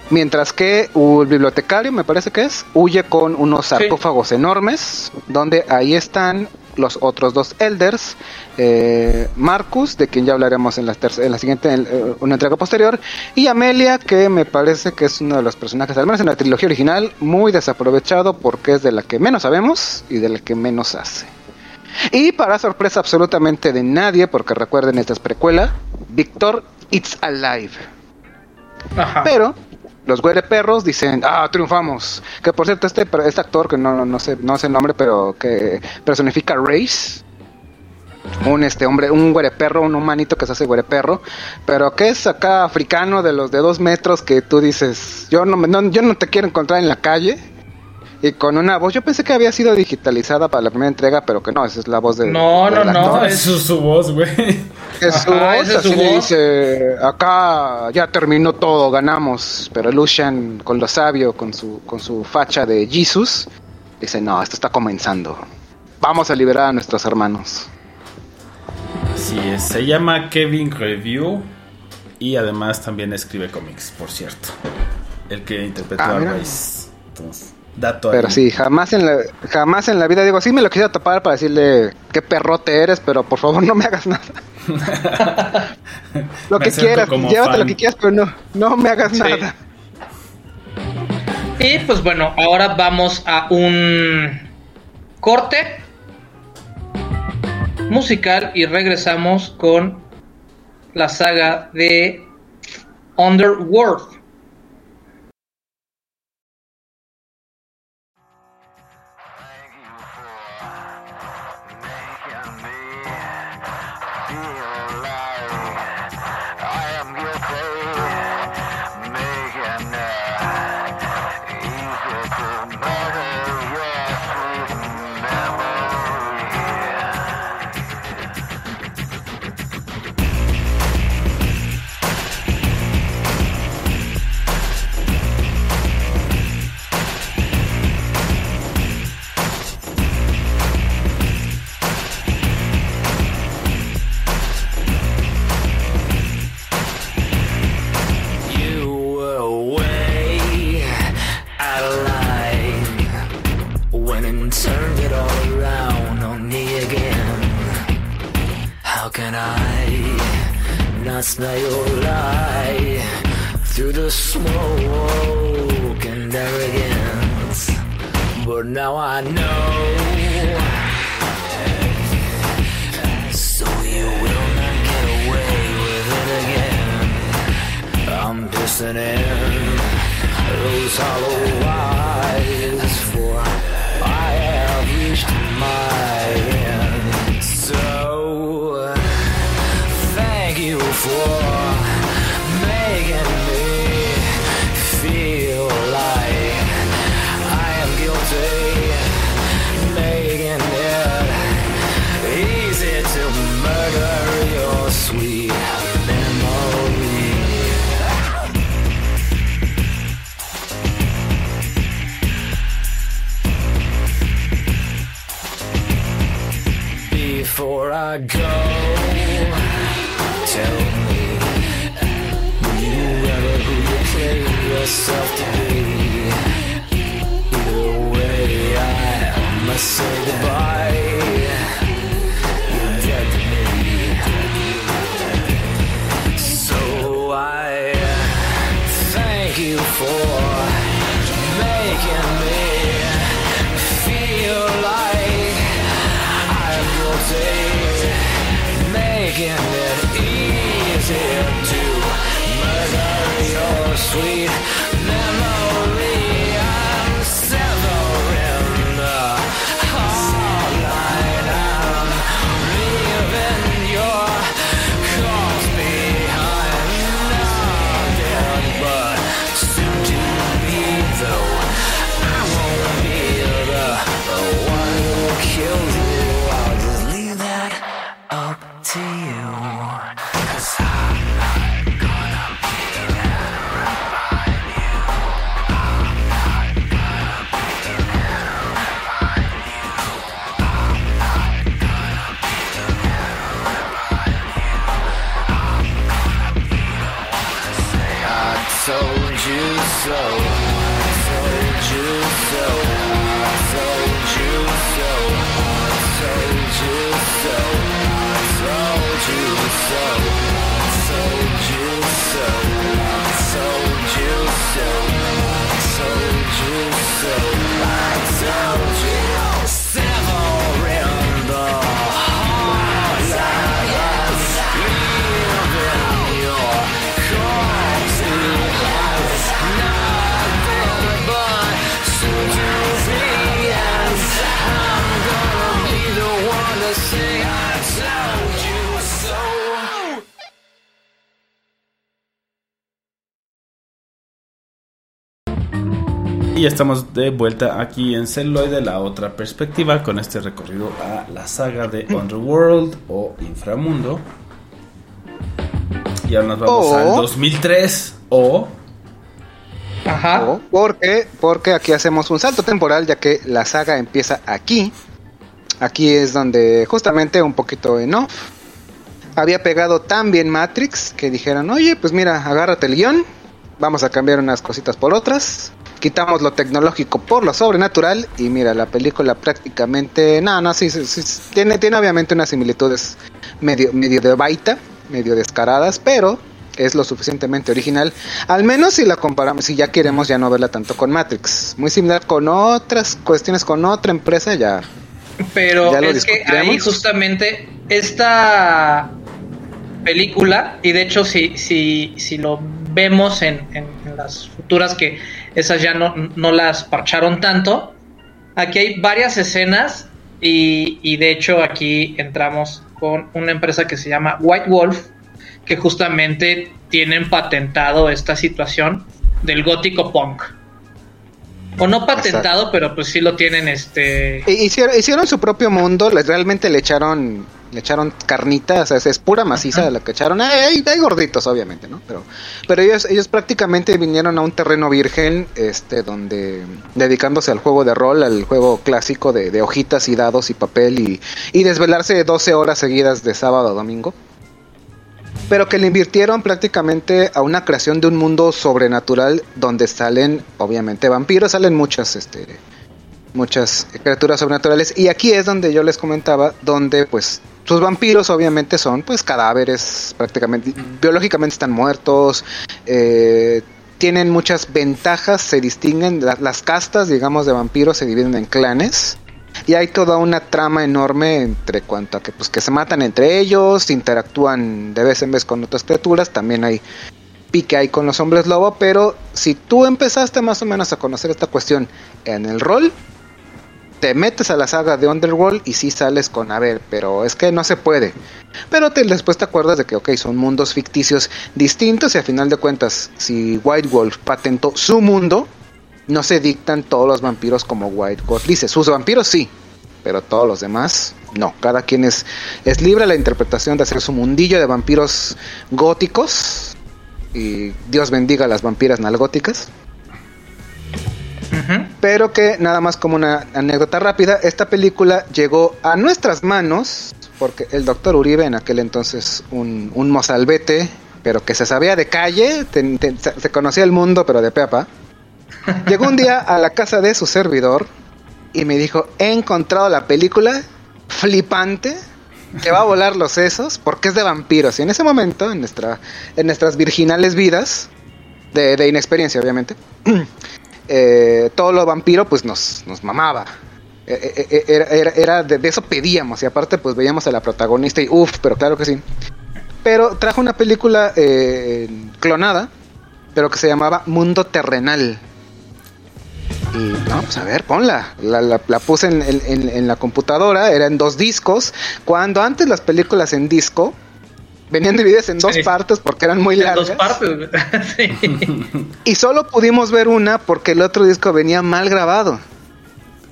Mientras que el bibliotecario, me parece que es, huye con unos sarcófagos enormes, donde ahí están los otros dos elders, eh, Marcus, de quien ya hablaremos en la, en la siguiente, en, eh, una entrega posterior, y Amelia, que me parece que es uno de los personajes, al menos en la trilogía original, muy desaprovechado porque es de la que menos sabemos y de la que menos hace. Y para sorpresa absolutamente de nadie, porque recuerden esta es precuela, Víctor It's Alive. Ajá. Pero los perros dicen, ah, triunfamos. Que por cierto, este, este actor, que no, no, sé, no sé el nombre, pero que personifica Race. Un este hombre, un perro, un humanito que se hace perro, pero que es acá africano de los de dos metros que tú dices, yo no, me- no, yo no te quiero encontrar en la calle. Y con una voz, yo pensé que había sido digitalizada para la primera entrega, pero que no, esa es la voz de. No, del no, no, es- su, voz, güey. Es su voz, su así le voz. dice, acá ya terminó todo, ganamos. Pero Lucian, con lo sabio, con su, con su facha de Jesus, dice, no, esto está comenzando. Vamos a liberar a nuestros hermanos. Así es, se llama Kevin Review y además también escribe cómics, por cierto. El que interpretó Ah, a. Rice. Entonces, dato Pero ahí. sí, jamás en la, jamás en la vida digo, sí me lo quisiera tapar para decirle qué perrote eres, pero por favor no me hagas nada. *laughs* lo Me que quieras, como llévate fan. lo que quieras, pero no, no me hagas Sí. nada. Y pues bueno, ahora vamos a un corte musical y regresamos con la saga de Underworld. Y estamos de vuelta aquí en Celuloide, la otra perspectiva, con este recorrido a la saga de Underworld o Inframundo. Y ahora nos vamos O- al 2003 o... Ajá. O- Porque, porque aquí hacemos un salto temporal, ya que la saga empieza aquí. Aquí es donde justamente un poquito en off. Había pegado tan bien Matrix que dijeron, oye, pues mira, agárrate el guion. Vamos a cambiar unas cositas por otras. Quitamos lo tecnológico por lo sobrenatural. Y mira, la película prácticamente... No, no, sí, sí, sí, tiene, tiene obviamente unas similitudes medio, medio de baita, medio descaradas, pero es lo suficientemente original. Al menos si la comparamos, si ya queremos ya no verla tanto con Matrix. Muy similar con otras cuestiones, con otra empresa ya. Pero Ya es que ahí justamente esta película, y de hecho si, si, si lo vemos en, en- en las futuras que esas ya no, no las parcharon tanto, aquí hay varias escenas y, y de hecho aquí entramos con una empresa que se llama White Wolf, que justamente tienen patentado esta situación del gótico punk. O no patentado, pero pues sí lo tienen este... Hicieron, hicieron su propio mundo, les realmente le echaron le echaron carnita, o sea, es, es pura maciza la que echaron. Hay, hay- hay gorditos, obviamente, ¿no? Pero, pero ellos, ellos prácticamente vinieron a un terreno virgen, este, donde dedicándose al juego de rol, al juego clásico de, de hojitas y dados y papel y, y desvelarse 12 horas seguidas de sábado a domingo. Pero que le invirtieron prácticamente a una creación de un mundo sobrenatural donde salen, obviamente, vampiros, salen muchas, este, muchas criaturas sobrenaturales y aquí es donde yo les comentaba donde pues sus vampiros obviamente son pues cadáveres prácticamente biológicamente están muertos eh, tienen muchas ventajas se distinguen la- las castas digamos de vampiros se dividen en clanes y hay toda una trama enorme entre cuanto a que pues que se matan entre ellos interactúan de vez en vez con otras criaturas también hay pique ahí con los hombres lobo, pero si tú empezaste más o menos a conocer esta cuestión en el rol, te metes a la saga de Underworld y sí sales con, a ver, pero es que no se puede. Pero te, después te acuerdas de que, ok, son mundos ficticios distintos y a final de cuentas, si White Wolf patentó su mundo, no se dictan todos los vampiros como White Wolf dice. Sus vampiros sí, pero todos los demás no. Cada quien es, es libre a la interpretación de hacer su mundillo de vampiros góticos. Y Dios bendiga a las vampiras nalgóticas. Pero que nada más como una anécdota rápida, esta película llegó a nuestras manos porque el doctor Uribe, en aquel entonces un, un mozalbete pero que se sabía de calle, se conocía el mundo, pero de peapa. Llegó un día a la casa de su servidor y me dijo, he encontrado la película flipante que va a volar los sesos porque es de vampiros. Y en ese momento, en, nuestra, en nuestras virginales vidas, de inexperiencia obviamente, eh, todo lo vampiro pues nos, nos mamaba. Eh, eh, eh, Era, era- de, eso pedíamos y aparte pues veíamos a la protagonista y uff, pero claro que sí. Pero trajo una película clonada, pero que se llamaba Mundo Terrenal. Y no, pues a ver, ponla. La, puse en la computadora, era en dos discos. Cuando antes las películas en disco venían divididas en dos Sí. partes porque eran muy En largas. dos partes. *laughs* sí. *laughs* Y solo pudimos ver una porque el otro disco venía mal grabado.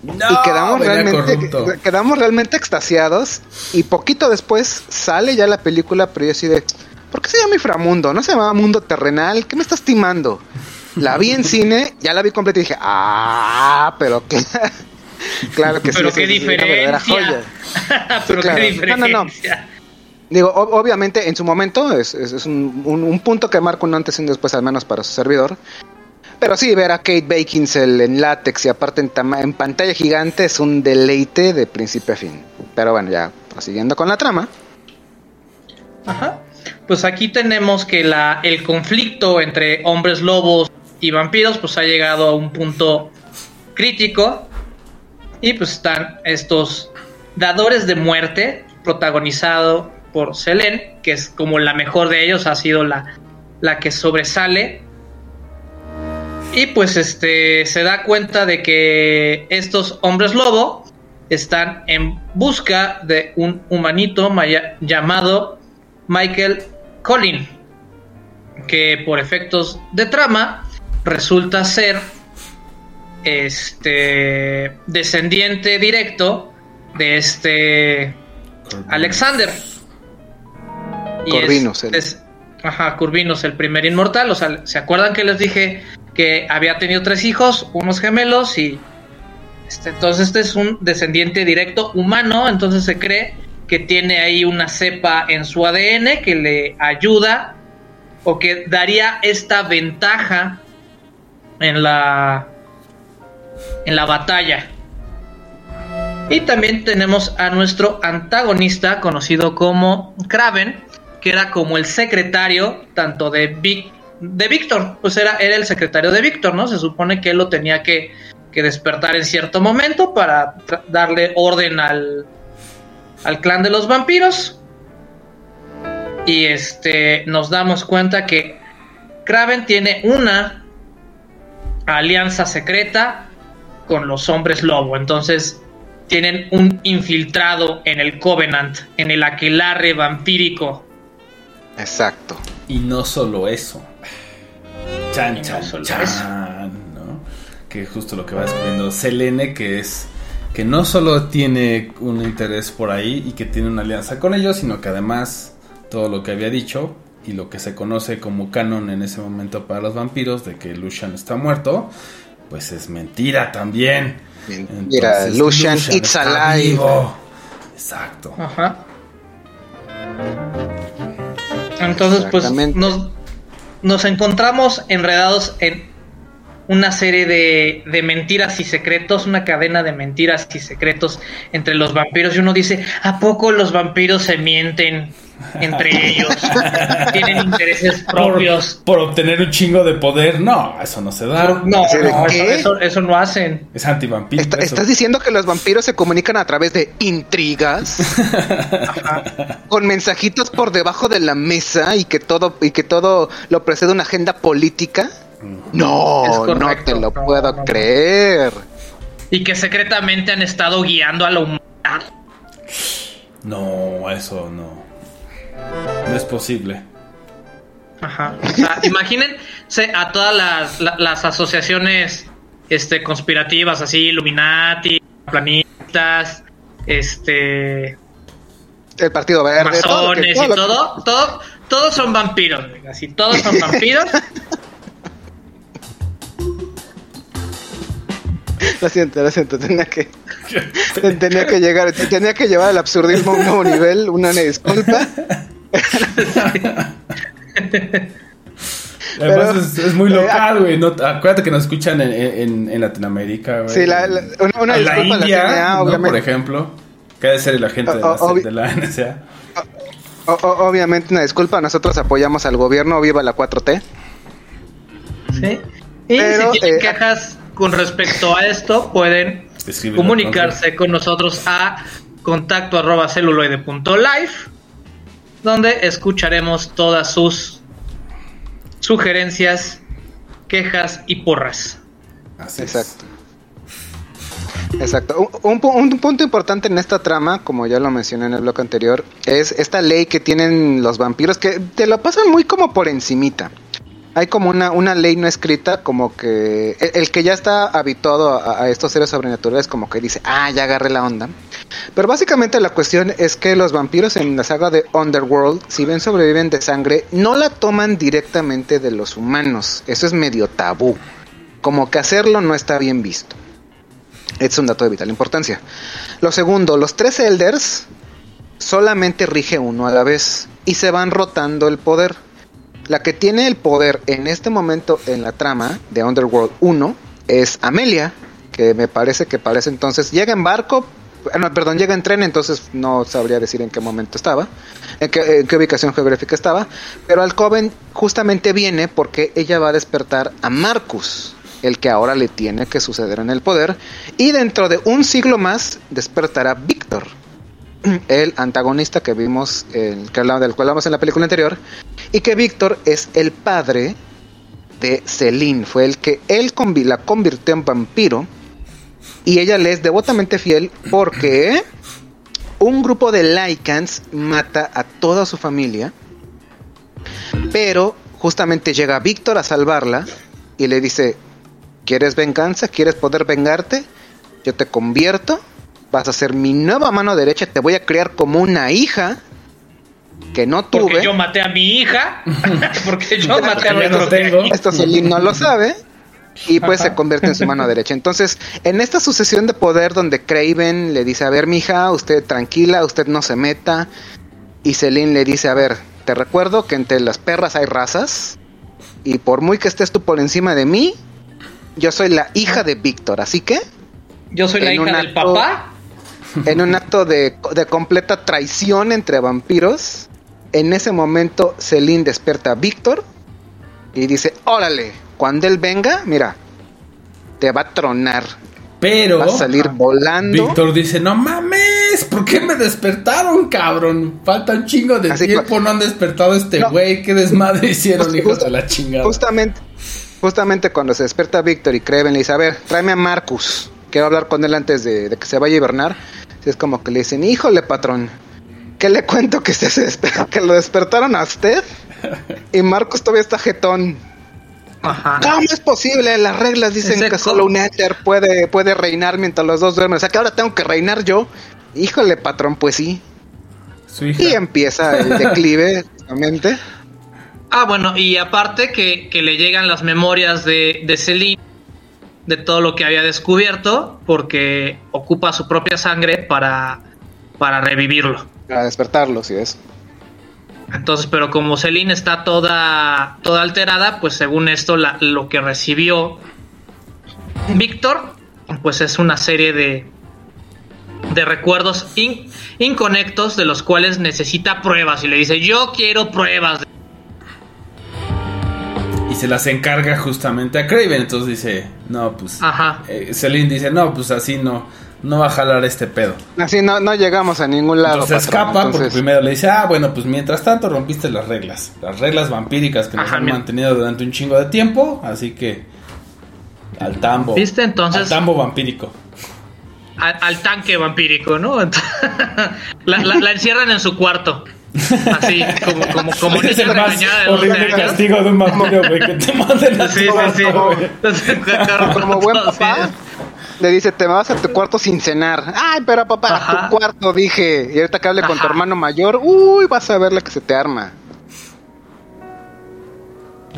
No, y quedamos realmente, corrupto. quedamos realmente extasiados. Y poquito después sale ya la película, pero yo así de, ¿por qué se llama Inframundo? ¿No se llamaba Mundo Terrenal? ¿Qué me estás timando? La vi en cine, ya la vi completa y dije, ah, pero qué. *laughs* claro que sí. Pero sí, qué sí, una diferencia. Pero claro. qué No, no, no. Digo, obviamente en su momento es, es- un, un- un punto que marca un antes y un después, al menos para su servidor. Pero sí, ver a Kate Beckinsale en látex y aparte en, en pantalla gigante es un deleite de principio a fin. Pero bueno, ya prosiguiendo con la trama. Ajá. Pues aquí tenemos que la, el conflicto entre hombres lobos y vampiros pues ha llegado a un punto crítico y pues están estos dadores de muerte protagonizado por Selene, que es como la mejor de ellos, ha sido la, la que sobresale. Y pues este se da cuenta de que estos hombres lobo están en busca de un humanito maya- llamado Michael Collin, que por efectos de trama resulta ser este descendiente directo de este Alexander. Y es- Corvinus, el- es- ajá, Corvinus, el primer inmortal. O sea, ¿se acuerdan que les dije que había tenido tres hijos, unos gemelos y este, entonces este es un descendiente directo humano, entonces se cree que tiene ahí una cepa en su ADN que le ayuda o que daría esta ventaja en la en la batalla. Y también tenemos a nuestro antagonista conocido como Kraven, que era como el secretario tanto de Vic- de Víctor, pues era, era el secretario de Víctor, ¿no? Se supone que él lo tenía que, que despertar en cierto momento para darle orden al, al clan de los vampiros. Y este nos damos cuenta que Kraven tiene una alianza secreta con los hombres lobo. Entonces tienen un infiltrado en el Covenant, en el aquelarre vampírico. Exacto. Y no solo eso. Chan, Y no chan, solo chan, eso. ¿no? Que justo lo que va descubriendo Selene, que es que no solo tiene un interés por ahí y que tiene una alianza con ellos, sino que además todo lo que había dicho y lo que se conoce como canon en ese momento para los vampiros de que Lucian está muerto, pues es mentira también. Mira, Entonces, Lucian, it's está alive. vivo. Exacto. Ajá. Entonces, pues nos, nos encontramos enredados en una serie de, de mentiras y secretos, una cadena de mentiras y secretos entre los vampiros. Y uno dice, ¿a poco los vampiros se mienten entre ellos? Tienen intereses propios. Por, por obtener un chingo de poder. No, eso no se da. No, ¿Así de no, eso, eso, eso no hacen. Es antivampiro. Está-. ¿Estás diciendo que los vampiros se comunican a través de intrigas? *laughs* con mensajitos por debajo de la mesa y que todo y que todo lo precede una agenda política? No, no te lo no, puedo no. creer. Y que secretamente han estado guiando a la humanidad. No, eso no. No es posible. Ajá. O sea, *laughs* imagínense a todas las, la- las asociaciones este, conspirativas, así, Illuminati, planistas, este, El Partido Verde, todo que- masones todo y lo que- todo, todo, todos son vampiros, así, todos son vampiros. *laughs* Lo siento, lo siento, tenía que *laughs* tenía que llegar, tenía que llevar el absurdismo a un nuevo nivel, una *laughs* disculpa. Además Pero- es, es muy eh, local, güey. No, acuérdate que nos escuchan en, en- en Latinoamérica, güey. Sí, la- la- una- una En la disculpa a la India, CNA, ¿no? obviamente. por ejemplo. Que ha de ser el agente de la, de la *laughs* NSA. O- o- obviamente una disculpa, nosotros apoyamos al gobierno, viva la 4T. Sí. Y Pero, si tienen eh, quejas con respecto a esto, pueden comunicarse con nosotros a contacto arroba celuloide.life, donde escucharemos todas sus sugerencias, quejas y porras. Así es. Exacto. Exacto. Un, un pu- un punto importante en esta trama, como ya lo mencioné en el bloque anterior, es esta ley que tienen los vampiros que te lo pasan muy como por encimita. Hay como una, una ley no escrita, como que el, que ya está habituado a, a estos seres sobrenaturales, como que dice, ah, ya agarré la onda. Pero básicamente la cuestión es que los vampiros en la saga de Underworld, si bien sobreviven de sangre, no la toman directamente de los humanos. Eso es medio tabú. Como que hacerlo no está bien visto. Es un dato de vital importancia. Lo segundo, los tres elders solamente rige uno a la vez y se van rotando el poder. La que tiene el poder en este momento en la trama de Underworld 1 es Amelia, que me parece que para ese entonces llega en barco, ah, no, perdón, llega en tren, entonces no sabría decir en qué momento estaba, en qué, en qué ubicación geográfica estaba, pero Alcoven justamente viene porque ella va a despertar a Marcus, el que ahora le tiene que suceder en el poder, y dentro de un siglo más despertará Víctor, el antagonista que vimos, del cual hablamos en la película anterior, y que Víctor es el padre de Celine, fue el que él la convirtió en vampiro, y ella le es devotamente fiel porque un grupo de Lycans mata a toda su familia, pero justamente llega Víctor a salvarla y le dice, ¿quieres venganza? ¿Quieres poder vengarte? Yo te convierto, vas a ser mi nueva mano derecha, te voy a criar como una hija que no tuve. Porque yo maté a mi hija, *laughs* porque yo maté a Ya no tengo. Esto Celine no lo sabe. Y pues Ajá. se convierte en su mano derecha. Entonces, en esta sucesión de poder donde Craven le dice, a ver, mija, usted tranquila, usted no se meta. Y Celine le dice, a ver, te recuerdo que entre las perras hay razas. Y por muy que estés tú por encima de mí, yo soy la hija de Víctor. Así que, Yo soy la hija del papá. En un acto de, de completa traición entre vampiros, en ese momento Celine despierta a Víctor y dice, órale, cuando él venga, mira, te va a tronar, Pero va a salir volando. Víctor dice, no mames, ¿por qué me despertaron, cabrón? Falta un chingo de Así tiempo, que- no han despertado a este No. güey, qué desmadre hicieron, Just- hijos de la chingada. Justamente, justamente cuando se despierta Víctor y Craven le dice, a ver, tráeme a Marcus, quiero hablar con él antes de, de que se vaya a hibernar. Es como que le dicen, híjole patrón, ¿qué le cuento que, se, que lo despertaron a usted? *laughs* Y Marcus todavía está jetón. Ajá. ¿Cómo es posible? Las reglas dicen que solo un éter puede, puede reinar mientras los dos duermen. O sea que ahora tengo que reinar yo. Híjole, patrón, pues sí. Su hija. Y empieza el *laughs* declive, justamente. Ah, bueno, y aparte que, que le llegan las memorias de, de Celine, de todo lo que había descubierto, porque ocupa su propia sangre para, para revivirlo. Para despertarlo, si es. Entonces, pero como Celine está toda, toda alterada, pues según esto, la- lo que recibió Víctor, pues es una serie de, de recuerdos in- inconectos de los cuales necesita pruebas. Y le dice, yo quiero pruebas. Se las encarga justamente a Craven. Entonces dice, no, pues. Ajá. eh, Celine dice, no, pues así no, no va a jalar este pedo. Así no, no llegamos a ningún lado. Entonces patrón. escapa porque primero le dice, ah, bueno, pues mientras tanto rompiste las reglas. Las reglas vampíricas que nos Ajá, han mira. mantenido durante un chingo de tiempo. Así que. Al tambo. ¿Viste? Entonces- Al tambo vampírico. al, al tanque vampírico, ¿no? *laughs* la, la- la encierran en su cuarto. Así, como, como, como es niña el más regañada de 12 horrible años. castigo de un vampiro, güey, que te manden a Sí, tu sí, sí. cuarto, güey. como buen *laughs* papá, le dice, te vas a tu cuarto sin cenar. Ay, pero papá, Ajá. tu cuarto, dije. Y ahorita que hable con tu hermano mayor, uy, vas a ver la que se te arma.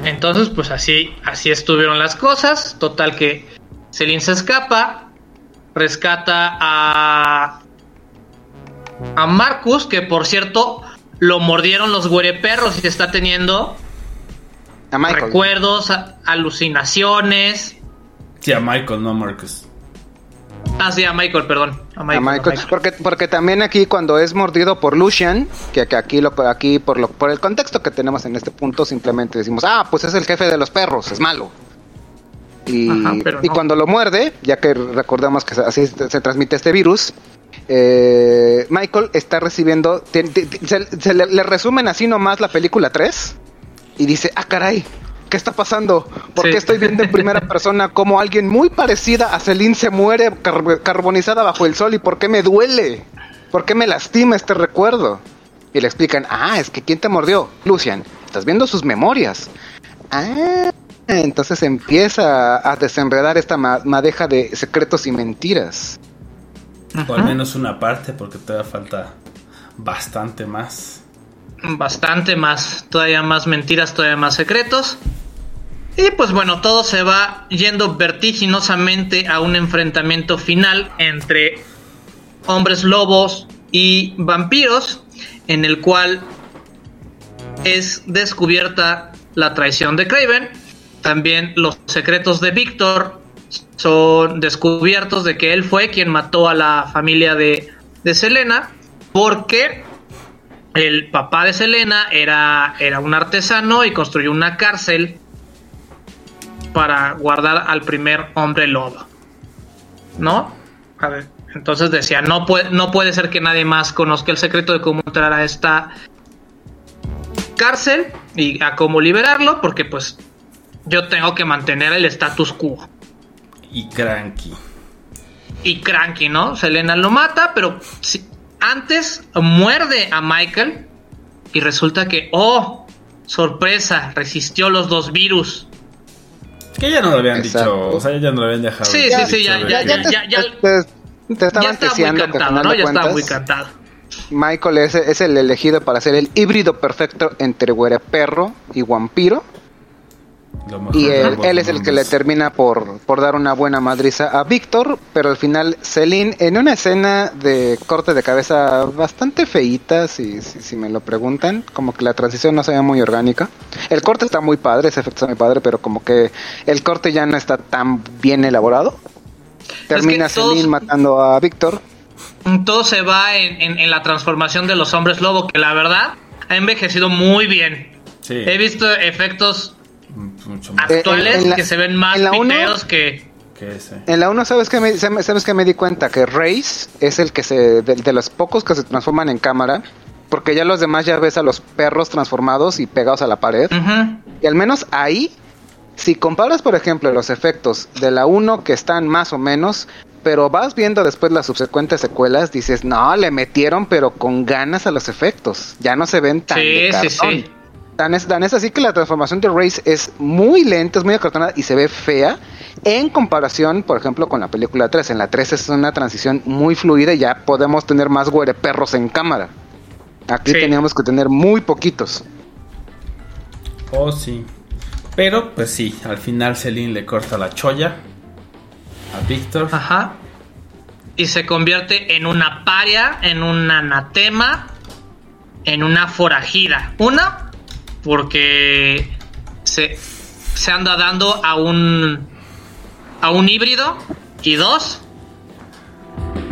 Entonces, pues así, así estuvieron las cosas. Total que Celine se escapa, rescata a a Marcus, que por cierto lo mordieron los güereperros y está teniendo A Michael. recuerdos, a- alucinaciones. Sí, a Michael, no a Marcus. Ah, sí, a Michael, perdón. A Michael. a Michael. Michael. Porque, porque también aquí cuando es mordido por Lucian, que, que aquí lo aquí por lo por el contexto que tenemos en este punto simplemente decimos, "Ah, pues es el jefe de los perros, es malo." Y, Ajá, y no. cuando lo muerde, ya que recordamos que así se, se transmite este virus, eh, Michael está recibiendo, se, se le, le resumen así nomás la película 3 y dice, ah caray, ¿qué está pasando? ¿Por Sí. qué estoy viendo en primera *laughs* persona como alguien muy parecida a Celine se muere car- carbonizada bajo el sol y por qué me duele? ¿Por qué me lastima este recuerdo? Y le explican, ah, es que ¿quién te mordió? Lucian, estás viendo sus memorias. Ah, entonces empieza a desenredar esta ma- madeja de secretos y mentiras. O al menos una parte, porque todavía falta bastante más. Bastante más, todavía más mentiras, todavía más secretos. Y pues bueno, todo se va yendo vertiginosamente a un enfrentamiento final entre hombres lobos y vampiros, en el cual es descubierta la traición de Craven. También los secretos de Víctor son descubiertos de que él fue quien mató a la familia de, de Selena, porque el papá de Selena era, era un artesano y construyó una cárcel para guardar al primer hombre lobo. ¿No? A ver, entonces decía, no puede, no puede ser que nadie más conozca el secreto de cómo entrar a esta cárcel y a cómo liberarlo, porque pues yo tengo que mantener el status quo. Y Cranky. Y Cranky, ¿no? Selena lo mata, pero si- antes muerde a Michael y resulta que, oh, sorpresa, resistió los dos virus. Que ya no lo habían Exacto. dicho, o sea, ya no lo habían dejado. Sí, sí, sí, ya- ya- ya- ya- ya- te, te Ya estaban está muy cantado, ¿no? Ya está cuentas, muy cantado. Michael es, es el elegido para ser el híbrido perfecto entre güere perro y vampiro. Lo mejor Y él, él es el que le termina por, por dar una buena madriza a Víctor, pero al final Celine, en una escena de corte de cabeza bastante feíta, si, si, si me lo preguntan, como que la transición no se ve muy orgánica. El corte está muy padre, ese efecto está muy padre, pero como que el corte ya no está tan bien elaborado. Termina que todos- Celine matando a Víctor. Todo se va en, en- en la transformación de los hombres lobo, que la verdad ha envejecido muy bien. Sí, He visto efectos mucho más actuales en la- que se ven más en la uno- piteros que... que ese. En la 1, ¿sabes qué me, sabes que me di cuenta? Que Race es el que se. De, de los pocos que se transforman en cámara. Porque ya los demás ya ves a los perros transformados y pegados a la pared. Y al menos ahí, si comparas, por ejemplo, los efectos de la 1 que están más o menos. Pero vas viendo después las subsecuentes secuelas, dices, no, le metieron, pero con ganas a los efectos. Ya no se ven tan Sí, de sí, sí. Tan es, tan es así que la transformación de Race es muy lenta, es muy acartonada y se ve fea en comparación, por ejemplo, con la película 3. En la 3 es una transición muy fluida y ya podemos tener más perros en cámara. Aquí Sí. teníamos que tener muy poquitos. Oh, sí. Pero, pues sí, al final Celine le corta la cholla a Víctor. Ajá. Y se convierte en una paria, en un anatema, en una forajida. Una, porque se, se anda dando a un a un híbrido. Y dos,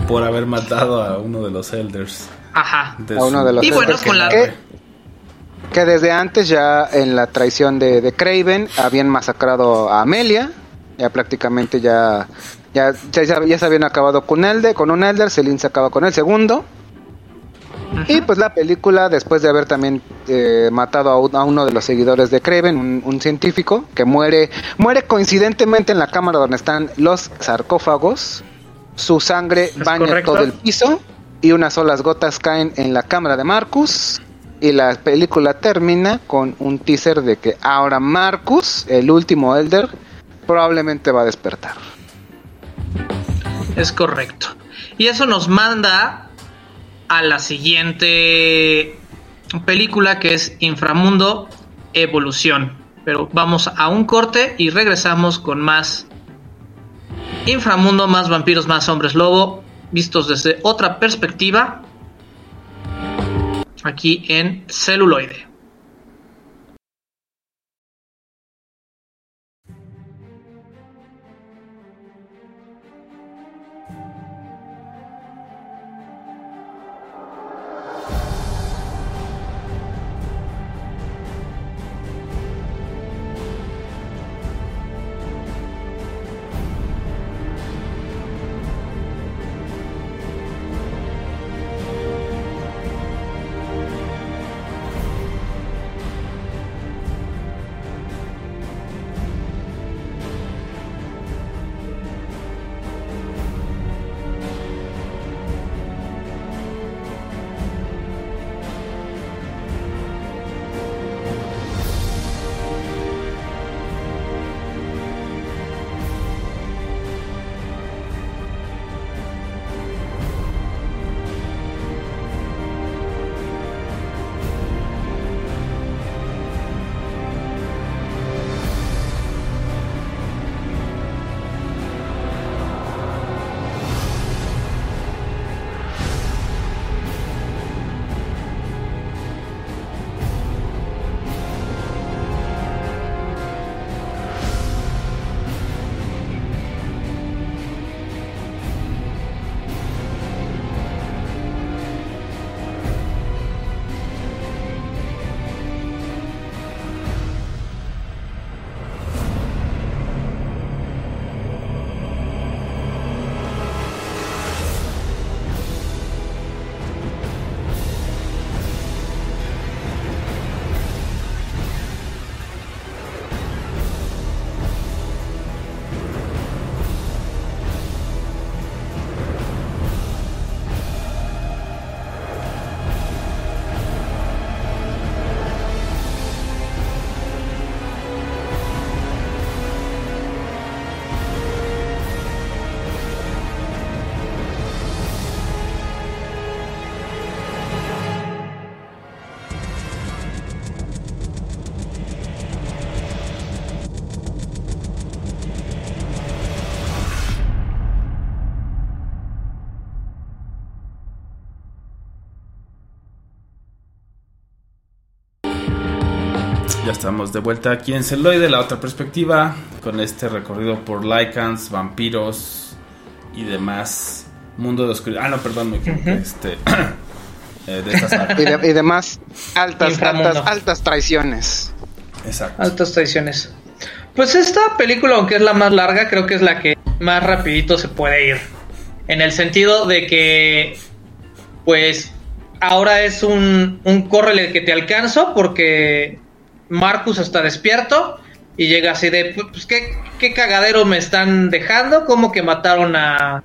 Por haber matado a uno de los Elders. ajá. de A uno de los Y bueno, Elders con la- que, que desde antes ya en la traición de, de Craven habían masacrado a Amelia. Ya prácticamente ya ya, ya, ya se habían acabado con Elder, con un Elder, Celine se acaba con el segundo. Y pues la película, después de haber también eh, matado a, un- a uno de los seguidores de Craven, un, un científico, que muere, muere coincidentemente en la cámara donde están los sarcófagos, su sangre baña correcto. todo el piso y unas solas gotas caen en la cámara de Marcus. Y la película termina con un teaser de que ahora Marcus, el último Elder, probablemente va a despertar. Es correcto. Y eso nos manda a la siguiente película que es Inframundo Evolución. Pero vamos a un corte y regresamos con más Inframundo, más vampiros, más hombres lobo, vistos desde otra perspectiva. Aquí en celuloide. Estamos de vuelta aquí en Celoide, la otra perspectiva, con este recorrido por Lycans, vampiros y demás. Mundo de oscuridad. Ah, no, perdón, me equivoqué. Este. *clears throat* eh, de estas. *laughs* Y, de- y demás altas, Inframundo. altas, altas traiciones. Exacto. Altas traiciones. Pues esta película, aunque es la más larga, creo que es la que más rapidito se puede ir. En el sentido de que, pues, ahora es un, un córrele que te alcanzo porque Marcus está despierto y llega así de, pues, ¿qué, qué cagadero me están dejando? ¿Cómo que mataron a,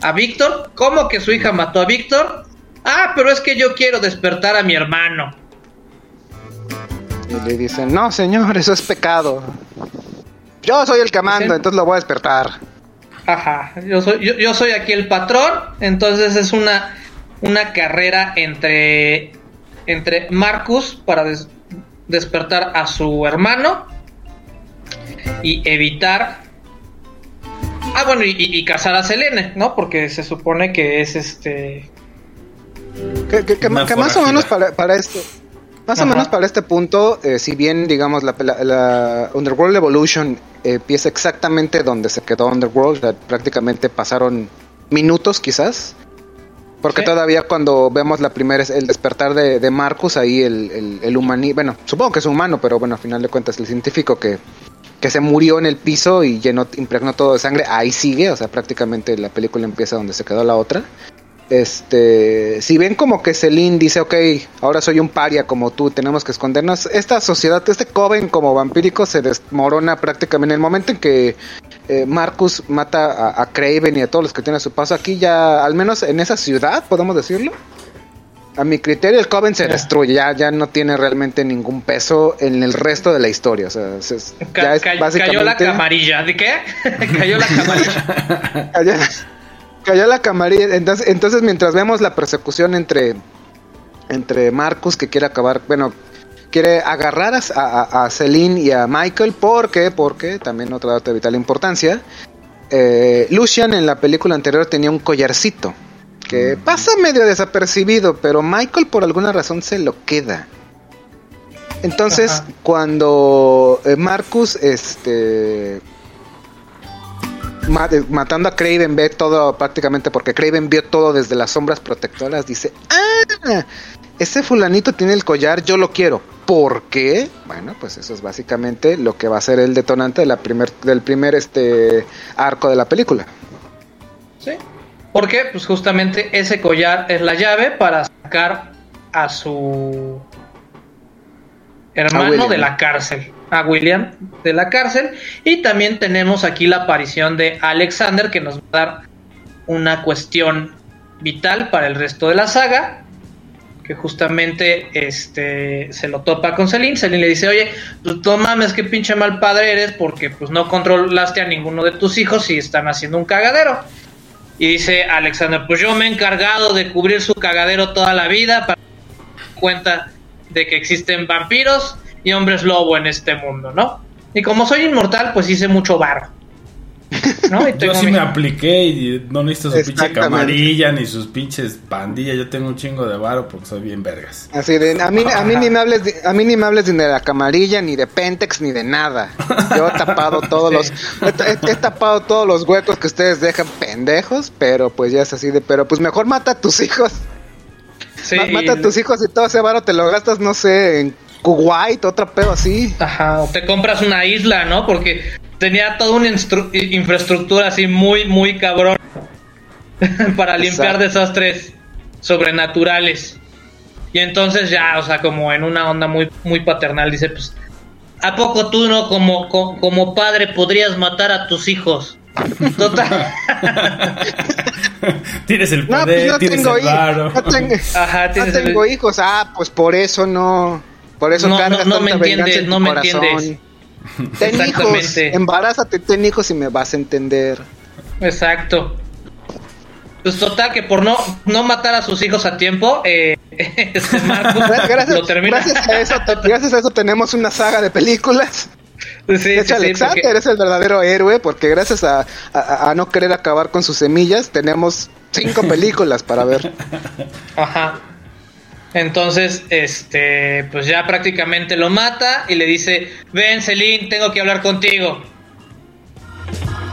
a Víctor? ¿Cómo que su hija mató a Víctor? Ah, pero es que yo quiero despertar a mi hermano. Y le dicen, no, señor, eso es pecado. Yo soy el que mando, entonces lo voy a despertar. Ajá, yo soy, yo, yo soy aquí el patrón, entonces es una, una carrera entre, entre Marcus para des- despertar a su hermano y evitar... Ah, bueno, y, y, casar a Selene, ¿no? Porque se supone que es este... Que, que- que- Una que más o menos para, para esto. Más o menos para este punto, eh, si bien digamos la, la- la Underworld Evolution eh, empieza exactamente donde se quedó Underworld, prácticamente pasaron minutos quizás, porque Sí. todavía cuando vemos la primera el despertar de, de Marcus ahí el, el, el humani- bueno supongo que es humano, pero bueno a final de cuentas el científico que que se murió en el piso y llenó impregnó todo de sangre ahí sigue, o sea prácticamente la película empieza donde se quedó la otra. Este, si ven como que Celine dice, ok, ahora soy un paria como tú, tenemos que escondernos, esta sociedad, este coven como vampírico se desmorona prácticamente en el momento en que eh, Marcus mata a, a Craven y a todos los que tienen a su paso aquí ya, al menos en esa ciudad, podemos decirlo. A mi criterio el coven se destruye, ya, ya no tiene realmente ningún peso en el resto de la historia, o sea, se- ya es ca- básicamente... *laughs* Cayó la camarilla, ¿de qué? cayó la camarilla. cayó, cayó la camarilla. Entonces, entonces, mientras vemos la persecución entre, entre Marcus, que quiere acabar, bueno, quiere agarrar a, a, a Celine y a Michael, ¿por qué? Porque, también otro dato de vital importancia, eh, Lucian en la película anterior tenía un collarcito, que pasa medio desapercibido, pero Michael por alguna razón se lo queda. Entonces, Ajá. cuando eh, Marcus, este, eh, matando a Craven ve todo prácticamente porque Craven vio todo desde las sombras protectoras dice ah ese fulanito tiene el collar yo lo quiero ¿por qué? bueno pues eso es básicamente lo que va a ser el detonante de la primer, del primer este arco de la película Sí. Porque, pues justamente ese collar es la llave para sacar a su hermano de la cárcel, a William de la cárcel. Y también tenemos aquí la aparición de Alexander que nos va a dar una cuestión vital para el resto de la saga. Que justamente este se lo topa con Celine. Celine le dice, oye, pues no mames, qué pinche mal padre eres porque pues no controlaste a ninguno de tus hijos y están haciendo un cagadero. Y dice Alexander, pues yo me he encargado de cubrir su cagadero toda la vida para cuenta de que existen vampiros y hombres lobo en este mundo, ¿no? Y como soy inmortal, pues hice mucho varo. ¿No? Y Yo sí mi- me apliqué y no necesito su pinche camarilla ni sus pinches pandillas. Yo tengo un chingo de varo porque soy bien vergas. así de a mí, a mí ni me hables de, a mí ni me hables ni de la camarilla ni de Pentex ni de nada yo he tapado *laughs* todos los he, he- he tapado todos los huecos que ustedes dejan pendejos pero pues ya es así de pero pues mejor mata a tus hijos Sí, Ma- Mata a tus hijos y todo ese varo te lo gastas, no sé, en Kuwait, otra pedo así. Ajá, o te compras una isla, ¿no? Porque tenía toda una infraestructura así muy, muy cabrón *laughs* para limpiar Exacto. desastres sobrenaturales. Y entonces ya, o sea, como en una onda muy, muy paternal, dice, pues, ¿a poco tú no como, co- como, padre podrías matar a tus hijos? *laughs* Total. *laughs* tienes el No, poder, pues no tienes tengo, el no tengo, Ajá, no el- hijos. Ah, pues por eso no. Por eso No, cargas no, no me tanta entiendes, en tu no me corazón. entiendes. Ten hijos, embarázate, ten hijos y me vas a entender. Exacto. Pues total que por no, no matar a sus hijos a tiempo, eh, *laughs* este Gracias, lo termina. gracias a eso, gracias a eso tenemos una saga de películas. Sí, De hecho, sí, Alexander porque- es el verdadero héroe porque gracias a, a- a no querer acabar con sus semillas tenemos cinco *laughs* películas para ver. Ajá. Entonces, este, pues ya prácticamente lo mata y le dice, ven Celine, tengo que hablar contigo.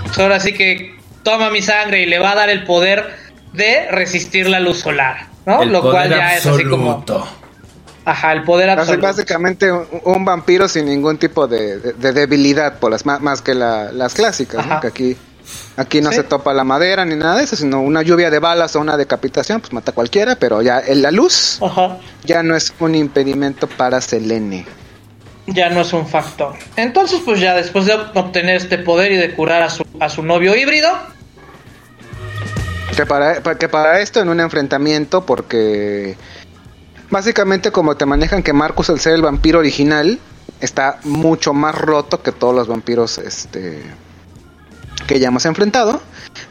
Pues ahora sí que toma mi sangre y le va a dar el poder de resistir la luz solar, ¿no? El Lo cual poder ya es así como, absoluto. ajá, el poder absoluto. Básicamente un, un vampiro sin ningún tipo de, de- de debilidad, por las, más, más que la- las clásicas, ¿no? Que aquí, aquí no Sí. se topa la madera ni nada de eso, sino una lluvia de balas o una decapitación, pues mata a cualquiera, pero ya en la luz Ajá. ya no es un impedimento para Selene. ya no es un factor. Entonces, pues ya después de obtener este poder y de curar a su, a su novio híbrido, Que para, pa- que para esto en un enfrentamiento, porque básicamente como te manejan que Marcus al ser el vampiro original está mucho más roto que todos los vampiros este que ya hemos enfrentado.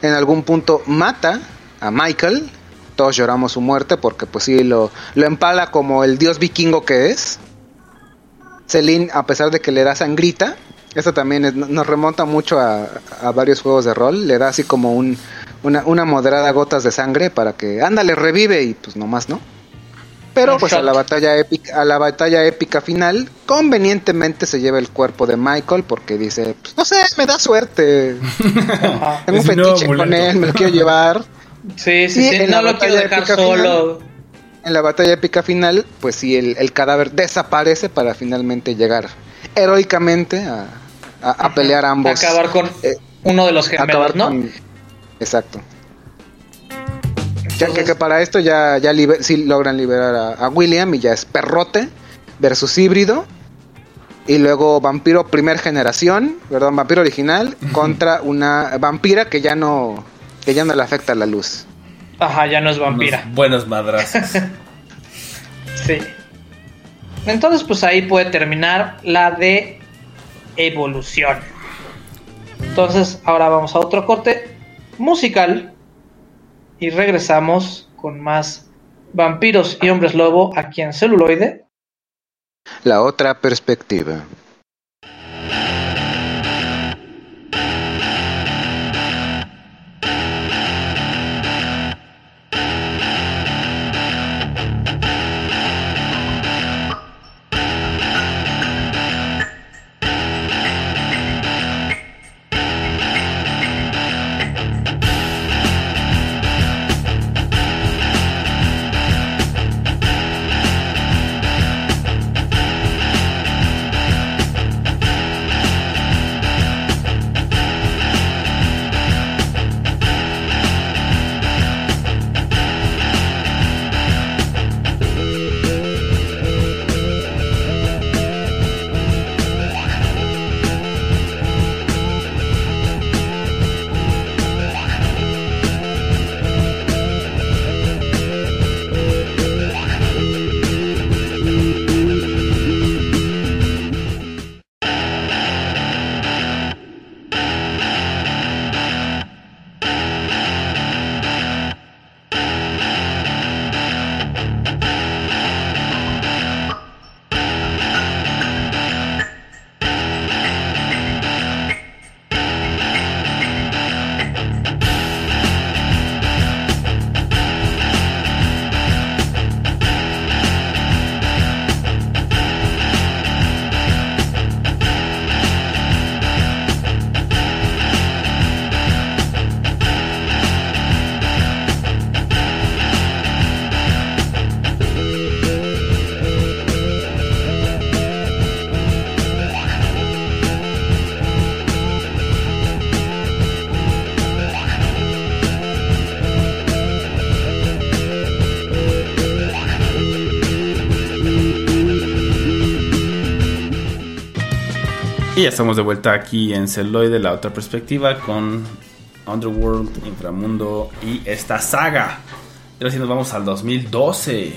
En algún punto mata a Michael. Todos lloramos su muerte porque pues sí lo, lo empala como el dios vikingo que es. Celine, a pesar de que le da sangrita, esto también nos remonta mucho a, a varios juegos de rol, le da así como un, una, una moderada gotas de sangre para que, ándale, revive y pues nomás, ¿no? Pero pues a la batalla épica, a la batalla épica final, convenientemente se lleva el cuerpo de Michael porque dice, pues, no sé, me da suerte. *laughs* Tengo un fetiche con él, me lo quiero llevar. sí, sí, Y sí, no lo quiero dejar solo. En la batalla épica final, pues sí, el, el cadáver desaparece para finalmente llegar heroicamente a, a- a pelear a ambos. Acabar con eh, uno de los gemelos, ¿no? con- Exacto. Ya que, para esto ya, ya liber- sí logran liberar a, a William y ya es perrote versus híbrido. Y luego vampiro primer generación, perdón, vampiro original, contra una vampira que ya no, que ya no le afecta la luz. Ajá, ya no es vampira. Unos buenos madrazos. *laughs* Sí. Entonces, pues ahí puede terminar la de evolución. Entonces, ahora vamos a otro corte musical y regresamos con más vampiros y hombres lobo aquí en celuloide. La otra perspectiva. Y ya estamos de vuelta aquí en Celoide, la otra perspectiva, con Underworld, Inframundo y esta saga. Y ahora sí nos vamos al 2012.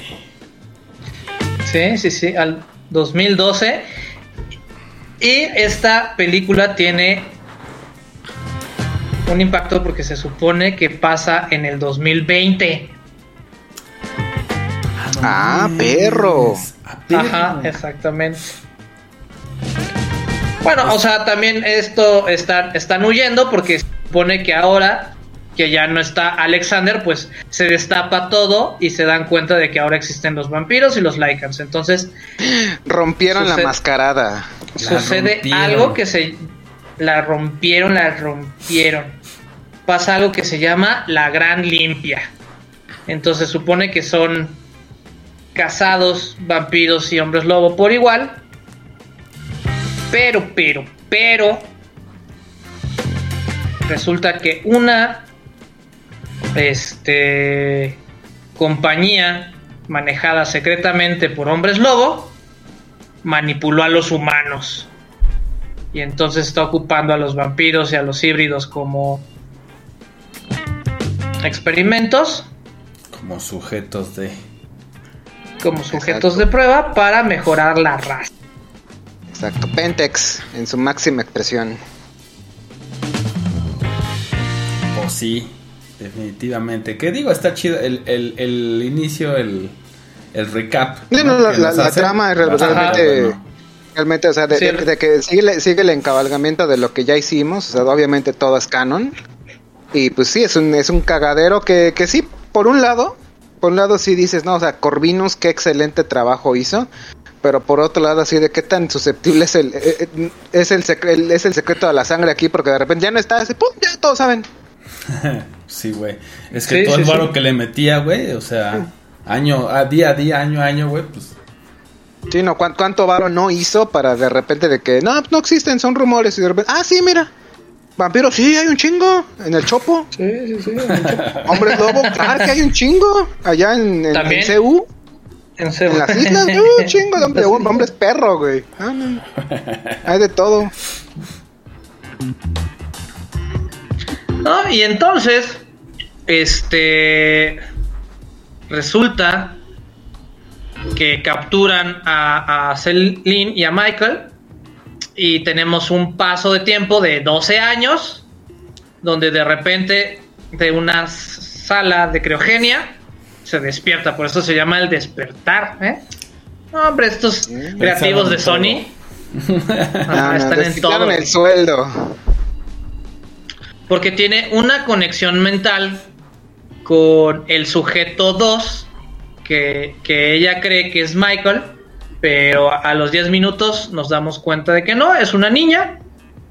Sí, sí, sí, al 2012. Y esta película tiene un impacto porque se supone que pasa en el 2020. Ah, perro. Ah, perro. Ajá, exactamente. Bueno, o sea, también esto están, están huyendo porque se supone que ahora que ya no está Alexander, pues se destapa todo y se dan cuenta de que ahora existen los vampiros y los Lycans. Entonces Rompieron la mascarada. La sucede rompieron. algo que se la rompieron, la rompieron. Pasa algo que se llama la gran limpia. Entonces supone que son cazados vampiros y hombres lobo por igual. Pero, pero, pero resulta que una este compañía manejada secretamente por hombres lobo manipuló a los humanos. Y entonces está ocupando a los vampiros y a los híbridos como experimentos, Como sujetos de. como sujetos Exacto. de prueba para mejorar la raza. Exacto. Pentex en su máxima expresión. Pues sí, definitivamente. ¿Qué digo? Está chido el, el, el inicio, el, el recap. ¿no? no, la, que la- la trama realmente, bueno. realmente, o sea, de, Sí. de- de que sigue, sigue el encabalgamiento de lo que ya hicimos, o sea, obviamente todo es canon. Y pues sí, es un, es un cagadero que, que sí, por un lado, por un lado sí dices, no, o sea, Corvinus qué excelente trabajo hizo, pero por otro lado así de qué tan susceptible es el, eh, eh, es el, secre- el- es el secreto de la sangre aquí, porque de repente ya no está, así, pum, ya todos saben. *laughs* Sí, güey. Es que Sí, todo el varo sí. que le metía, güey, o sea, año a día a día, año a año, güey, pues Sí, no, ¿cuán- ¿cuánto varo no hizo para de repente de que no, no existen, son rumores y de repente, ah, sí, mira, vampiros, sí, hay un chingo en el Chopo, Sí, sí, sí. *laughs* hombres lobo, claro que hay un chingo allá en, en, También. en CU, En en las islas, *laughs* uh, un chingo de hombre- hombres perro, güey. Ah, no. *laughs* Hay de todo. ¿No? Y entonces, este resulta que capturan a, a Celine y a Michael y tenemos un paso de tiempo de 12 años donde de repente de una sala de criogenia se despierta, por eso se llama el despertar, ¿eh? No, hombre, estos creativos de Sony *laughs* Ah, no, están en todo. el sueldo. Porque tiene una conexión mental con el sujeto 2, que, que ella cree que es Michael, pero a los 10 minutos nos damos cuenta de que no, es una niña,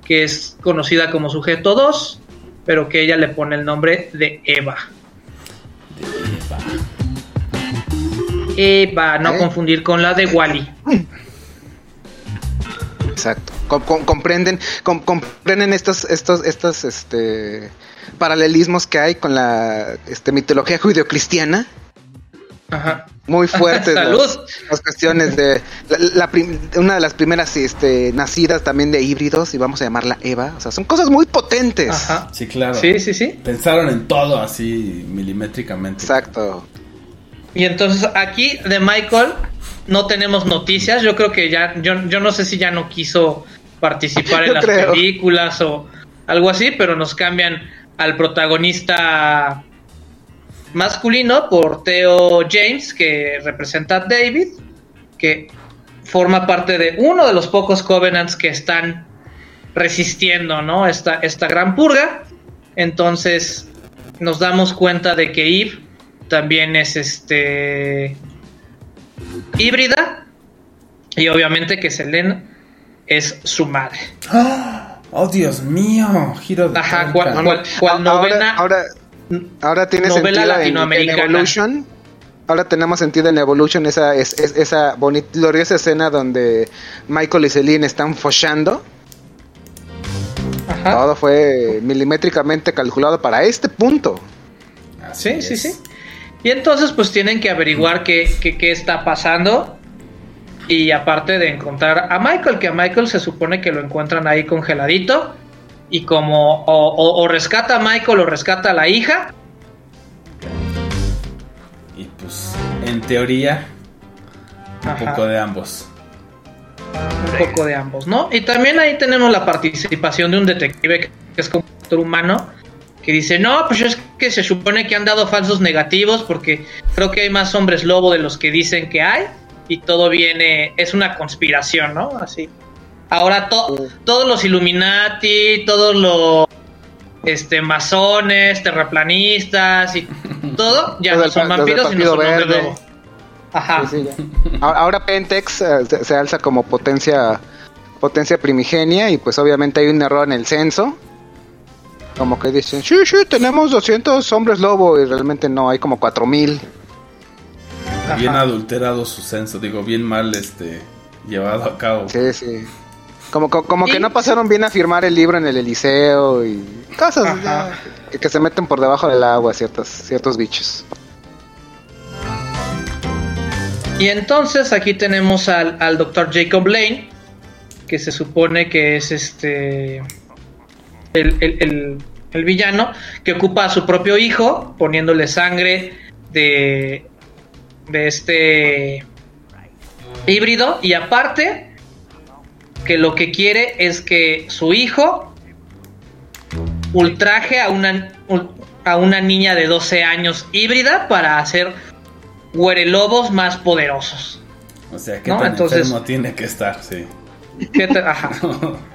que es conocida como sujeto 2, pero que ella le pone el nombre de Eva. Eva, no ¿Eh? confundir con la de Wally. Exacto. Com- com- comprenden, com- comprenden estos, estos, estos, este, paralelismos que hay con la, este, mitología judio-cristiana. Ajá. Muy fuertes *laughs* Salud. las, las cuestiones de la, la prim- una de las primeras este, nacidas también de híbridos y vamos a llamarla Eva. O sea, son cosas muy potentes. Ajá. sí, claro. Sí, sí, sí. Pensaron en todo así milimétricamente. Exacto. Y entonces aquí de Michael no tenemos noticias. Yo creo que ya, yo, yo no sé si ya no quiso participar en *laughs* Yo las creo. películas o algo así, pero nos cambian al protagonista masculino por Theo James, que representa a David, que forma parte de uno de los pocos Covenants que están resistiendo, ¿no? Esta, esta gran purga. Entonces nos damos cuenta de que Eve también es este híbrida y obviamente que Selene es su madre. Oh, Dios mío, giro de Ajá, cual- cual- cual novena- ahora, ahora tiene novela sentido en- en. Evolution. Ahora tenemos sentido en Evolution esa, es, es- esa bonita, gloriosa escena donde Michael y Celine están follando. Ajá. Todo fue milimétricamente calculado para este punto. Así Sí, sí, sí. Y entonces pues tienen que averiguar qué, qué, qué está pasando. Y aparte de encontrar a Michael, que a Michael se supone que lo encuentran ahí congeladito. Y como o, o- o rescata a Michael o rescata a la hija. Y pues, en teoría, un Ajá. poco de ambos. un poco de ambos, ¿no? Y también ahí tenemos la participación de un detective que es como otro humano que dice, no, pues es que se supone que han dado falsos negativos porque creo que hay más hombres lobo de los que dicen que hay y todo viene, es una conspiración, ¿no? Así. Ahora to- todos los Illuminati, todos los este masones, terraplanistas y *laughs* todo, ya Los no son vampiros sino Partido son hombres lobo. Ajá. Sí, ahora Pentex eh, se, se alza como potencia potencia primigenia y pues obviamente hay un error en el censo. Como que dicen, sí, sí, tenemos 200 hombres lobo y realmente no, hay como 4000. Bien Ajá. adulterado su censo, digo, bien mal este llevado a cabo. Sí, sí. Como, como, como Sí, que no pasaron bien a firmar el libro en el Eliseo y cosas Ajá. ya, que, que se meten por debajo del agua ciertos, ciertos bichos. Y entonces aquí tenemos al, al doctor Jacob Lane, que se supone que es este el, el- el- el villano, que ocupa a su propio hijo, poniéndole sangre de, de este híbrido. Y aparte, que lo que quiere es que su hijo ultraje a una, a una niña de 12 años híbrida para hacer huerelobos más poderosos. O sea, que No, entonces- tiene que estar, sí. ¿Qué te- Ajá. *laughs*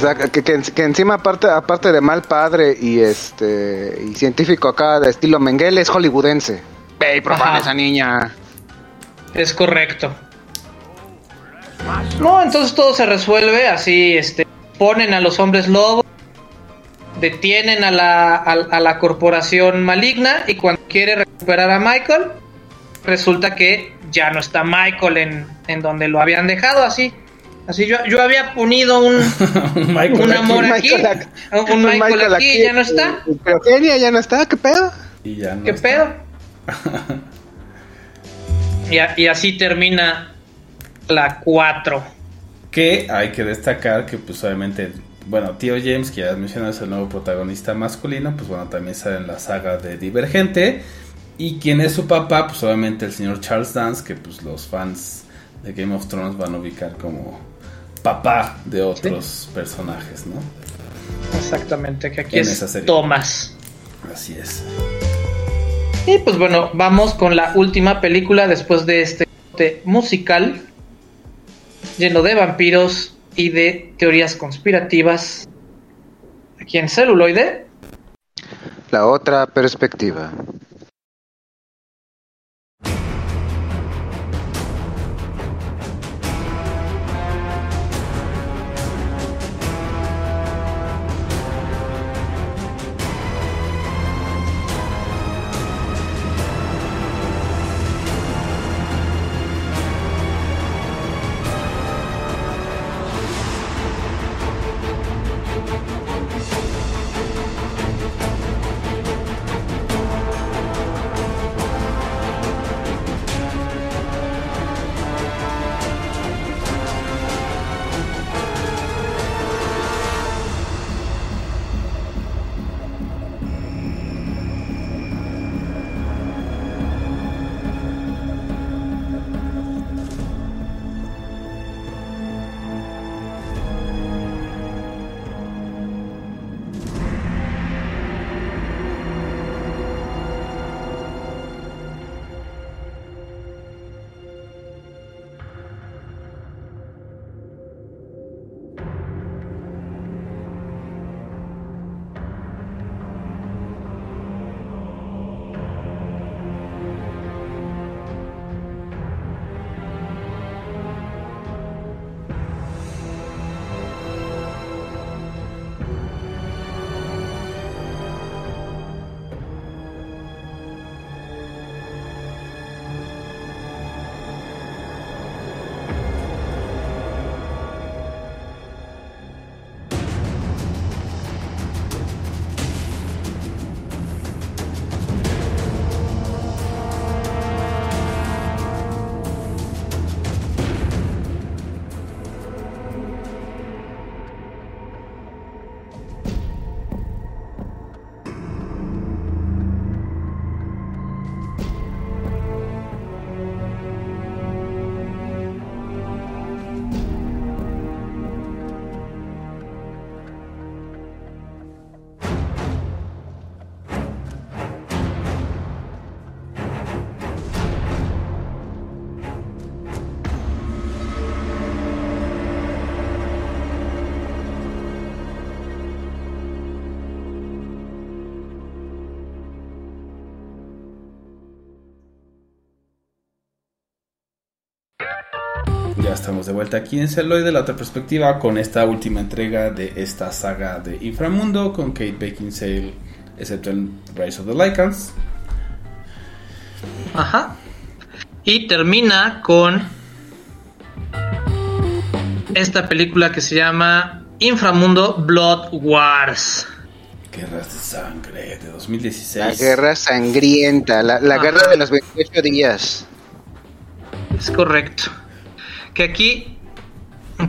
O sea, que, que, que encima aparte, aparte de mal padre y este y científico acá de estilo Mengele es hollywoodense. Ve y profana esa niña. Es correcto. No, entonces todo se resuelve así, este, ponen a los hombres lobos, detienen a la, a, a la corporación maligna y cuando quiere recuperar a Michael, resulta que ya no está Michael en, en donde lo habían dejado, así. Así yo, yo había ponido un, *laughs* Michael, un aquí, amor aquí, Michael ac- un Michael, aquí, ya no está. y- y Eugenia ya no está, ¿qué pedo? y ya no ¿Qué está. pedo? *laughs* y, a- y así termina la 4. Que hay que destacar que, pues, obviamente, bueno, Tío James, que ya has mencionado, es el nuevo protagonista masculino, pues, bueno, también sale en la saga de Divergente. Y quien es su papá, pues, obviamente, el señor Charles Dance, que, pues, los fans de Game of Thrones van a ubicar como papá de otros personajes, ¿no? Exactamente, que aquí En es. Thomas. Así es. Y pues bueno, vamos con la última película después de este corte musical lleno de vampiros y de teorías conspirativas. Aquí en celuloide. La otra perspectiva. Estamos de vuelta aquí en Celoide, la otra perspectiva, con esta última entrega de esta saga de Inframundo con Kate Beckinsale, excepto en Rise of the Lycans. Ajá. Y termina con esta película que se llama Inframundo Blood Wars. Guerras de Sangre de La 2016. guerra sangrienta, la, la guerra de los 28 días. Es correcto. Que aquí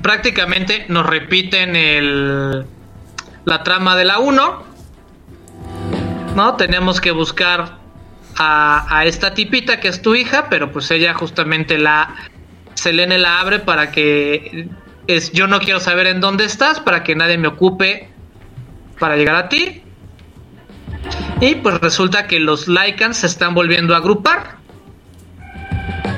prácticamente nos repiten el, la trama de la 1. ¿No? Tenemos que buscar a, esta tipita que es tu hija, pero pues ella justamente la... Selene la abre para que... Es, yo no quiero saber en dónde estás, para que nadie me ocupe para llegar a ti. Y pues resulta que los Lycans se están volviendo a agrupar.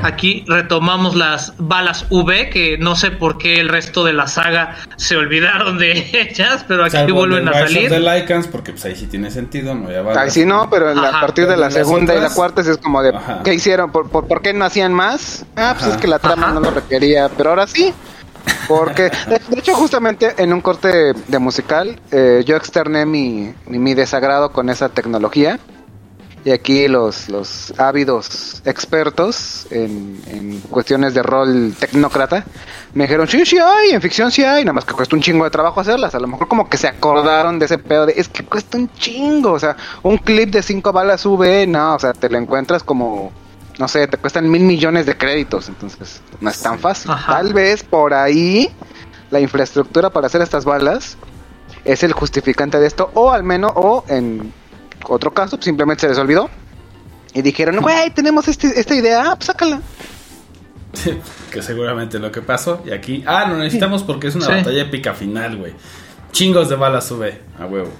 Aquí retomamos las balas V, que no sé por qué el resto de la saga se olvidaron de *laughs* ellas, pero aquí Salvo vuelven de a salir. Lycans, porque pues ahí sí tiene sentido, no había balas. Ay, sí, no, pero en la- Ajá. a partir de la segunda y la cuarta es como de, Ajá. ¿qué hicieron? ¿Por, por, por qué no hacían más? Ah, pues Ajá. es que la trama Ajá. no lo requería, pero ahora sí. Porque, de, *laughs* de hecho, justamente en un corte de musical, eh, yo externé mi, mi, mi desagrado con esa tecnología. Y aquí los, los ávidos expertos en, en cuestiones de rol tecnócrata me dijeron, sí, sí hay, en ficción sí hay, nada más que cuesta un chingo de trabajo hacerlas. A lo mejor como que se acordaron de ese pedo de, es que cuesta un chingo, o sea, un clip de cinco balas V, no, o sea, te lo encuentras como, no sé, te cuestan mil millones de créditos, entonces no es tan fácil. Ajá. Tal vez por ahí la infraestructura para hacer estas balas es el justificante de esto, o al menos, o en otro caso, pues, simplemente se les olvidó. Y dijeron, güey, tenemos este, esta idea, ah, pues sácala. *laughs* que seguramente lo que pasó. Y aquí, ah, lo necesitamos porque es una Sí. batalla épica final, güey. Chingos de balas sube, a huevo.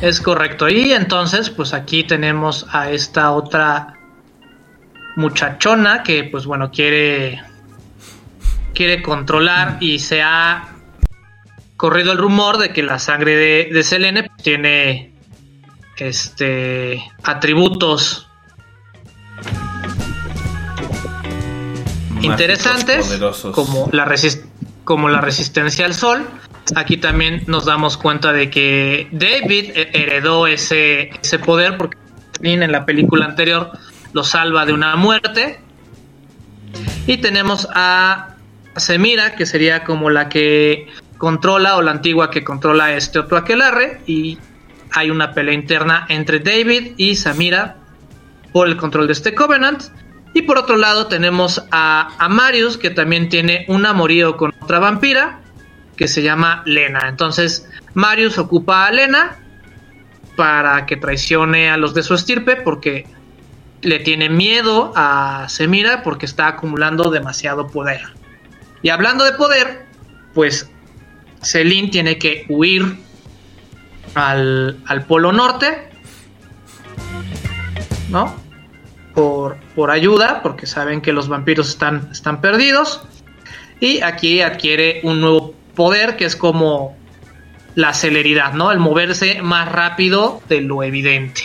Es correcto. Y entonces, pues aquí tenemos a esta otra muchachona que, pues bueno, quiere quiere controlar y se ha corrido el rumor de que la sangre de, de Selene tiene este atributos Mágicos, interesantes poderosos. como la resis- como la resistencia al sol. Aquí también nos damos cuenta de que David he- heredó ese, ese poder porque en la película anterior lo salva de una muerte. Y tenemos a Semira, que sería como la que controla o la antigua que controla este otro aquelarre. Y hay una pelea interna entre David y Samira por el control de este Covenant. Y por otro lado tenemos a, a Marius, que también tiene un amorío con otra vampira, que se llama Lena. Entonces, Marius ocupa a Lena para que traicione a los de su estirpe, porque le tiene miedo a Semira, porque está acumulando demasiado poder. Y hablando de poder, pues Celine tiene que huir al, al Polo Norte, ¿no? Por, por ayuda, porque saben que los vampiros están, están perdidos. Y aquí adquiere un nuevo poder que es como la celeridad, ¿no? El moverse más rápido de lo evidente.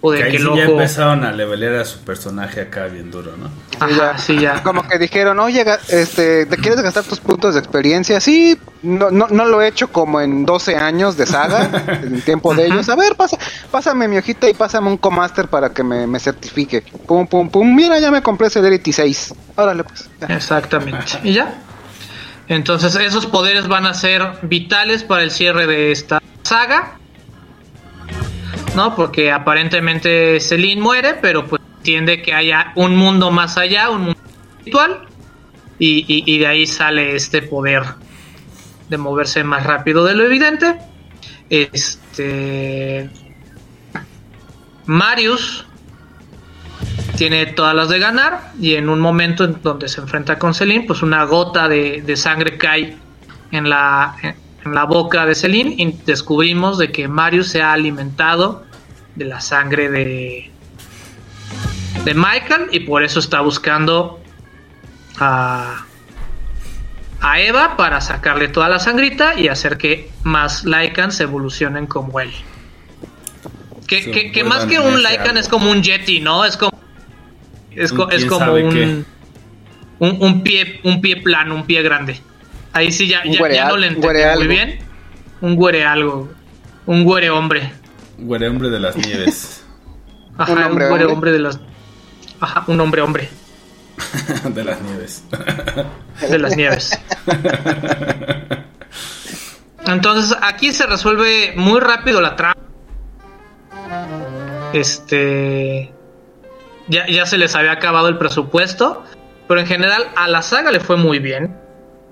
O de Que ahí que el sí ya empezaron a levelear a su personaje acá bien duro, ¿no? Ajá, sí, ya. Como que dijeron, oye, este, ¿te quieres gastar tus puntos de experiencia? Sí, no, no, no lo he hecho como en 12 años de saga, *laughs* en el tiempo de ellos. A ver, pasa, pásame mi hojita y pásame un Comaster para que me, me certifique. Pum, pum, pum. Mira, ya me compré Celerity 6. Órale, pues. ya. Exactamente. Y ya. Entonces esos poderes van a ser vitales para el cierre de esta saga. ¿No? Porque aparentemente Celine muere, pero pues entiende que haya un mundo más allá, un mundo espiritual. Y, y- de ahí sale este poder de moverse más rápido de lo evidente. Este. Marius tiene todas las de ganar y en un momento en donde se enfrenta con Celine, pues una gota de, de sangre cae en la, en la boca de Celine y descubrimos de que Marius se ha alimentado de la sangre de, de Michael y por eso está buscando a, a Eva para sacarle toda la sangrita y hacer que más Lycans evolucionen como él. Que, que- más que un Lycan algo. es como un Yeti, ¿no? Es como Es, co- como un, un, un pie, un pie plano, un pie grande. Ahí sí ya, ya, no le un entendí muy algo. bien. Un güere algo. Un güere hombre. Güere hombre de las *laughs* nieves. Ajá, ¿Un un, hombre güere hombre? hombre de las. Ajá, un hombre hombre *laughs* de las nieves. de las nieves. Entonces aquí se resuelve muy rápido la trama. Este. Ya, ya se les había acabado el presupuesto. Pero en general a la saga le fue muy bien.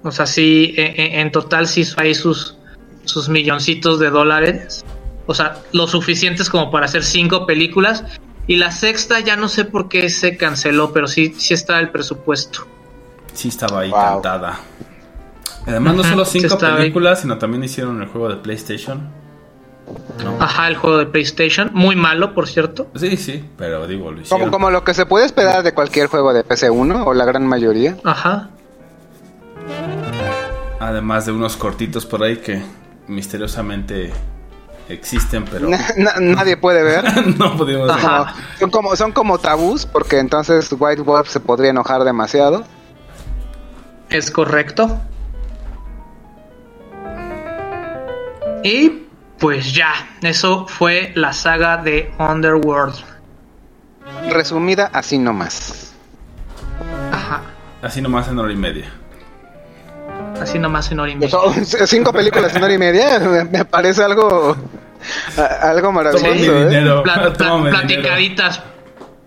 O sea, sí, en, en- en total sí hizo ahí sus, sus milloncitos de dólares. O sea, lo suficientes como para hacer cinco películas. Y la sexta ya no sé por qué se canceló, pero sí, sí está el presupuesto. Sí estaba ahí Wow. cantada. Además no solo sí cinco ahí. películas, sino también hicieron el juego de PlayStation. No. Ajá, el juego de PlayStation. Muy malo, por cierto. Sí, sí, pero digo, lo hicieron. Como, como lo que se puede esperar de cualquier juego de PC1 o la gran mayoría. Ajá. Además de unos cortitos por ahí que misteriosamente existen, pero *laughs* Na- na- nadie puede ver. *laughs* no pudimos ver. Son, como, son como tabús porque entonces White Wolf se podría enojar demasiado. Es correcto. Y pues ya, eso fue la saga de Underworld. Resumida así nomás. Ajá. Así nomás en hora y media. Así nomás en hora y media. *laughs* Cinco películas en hora y media. *laughs* Me, me parece algo a- algo maravilloso. ¿eh? dinero. Pla- *laughs* pla- platicaditas.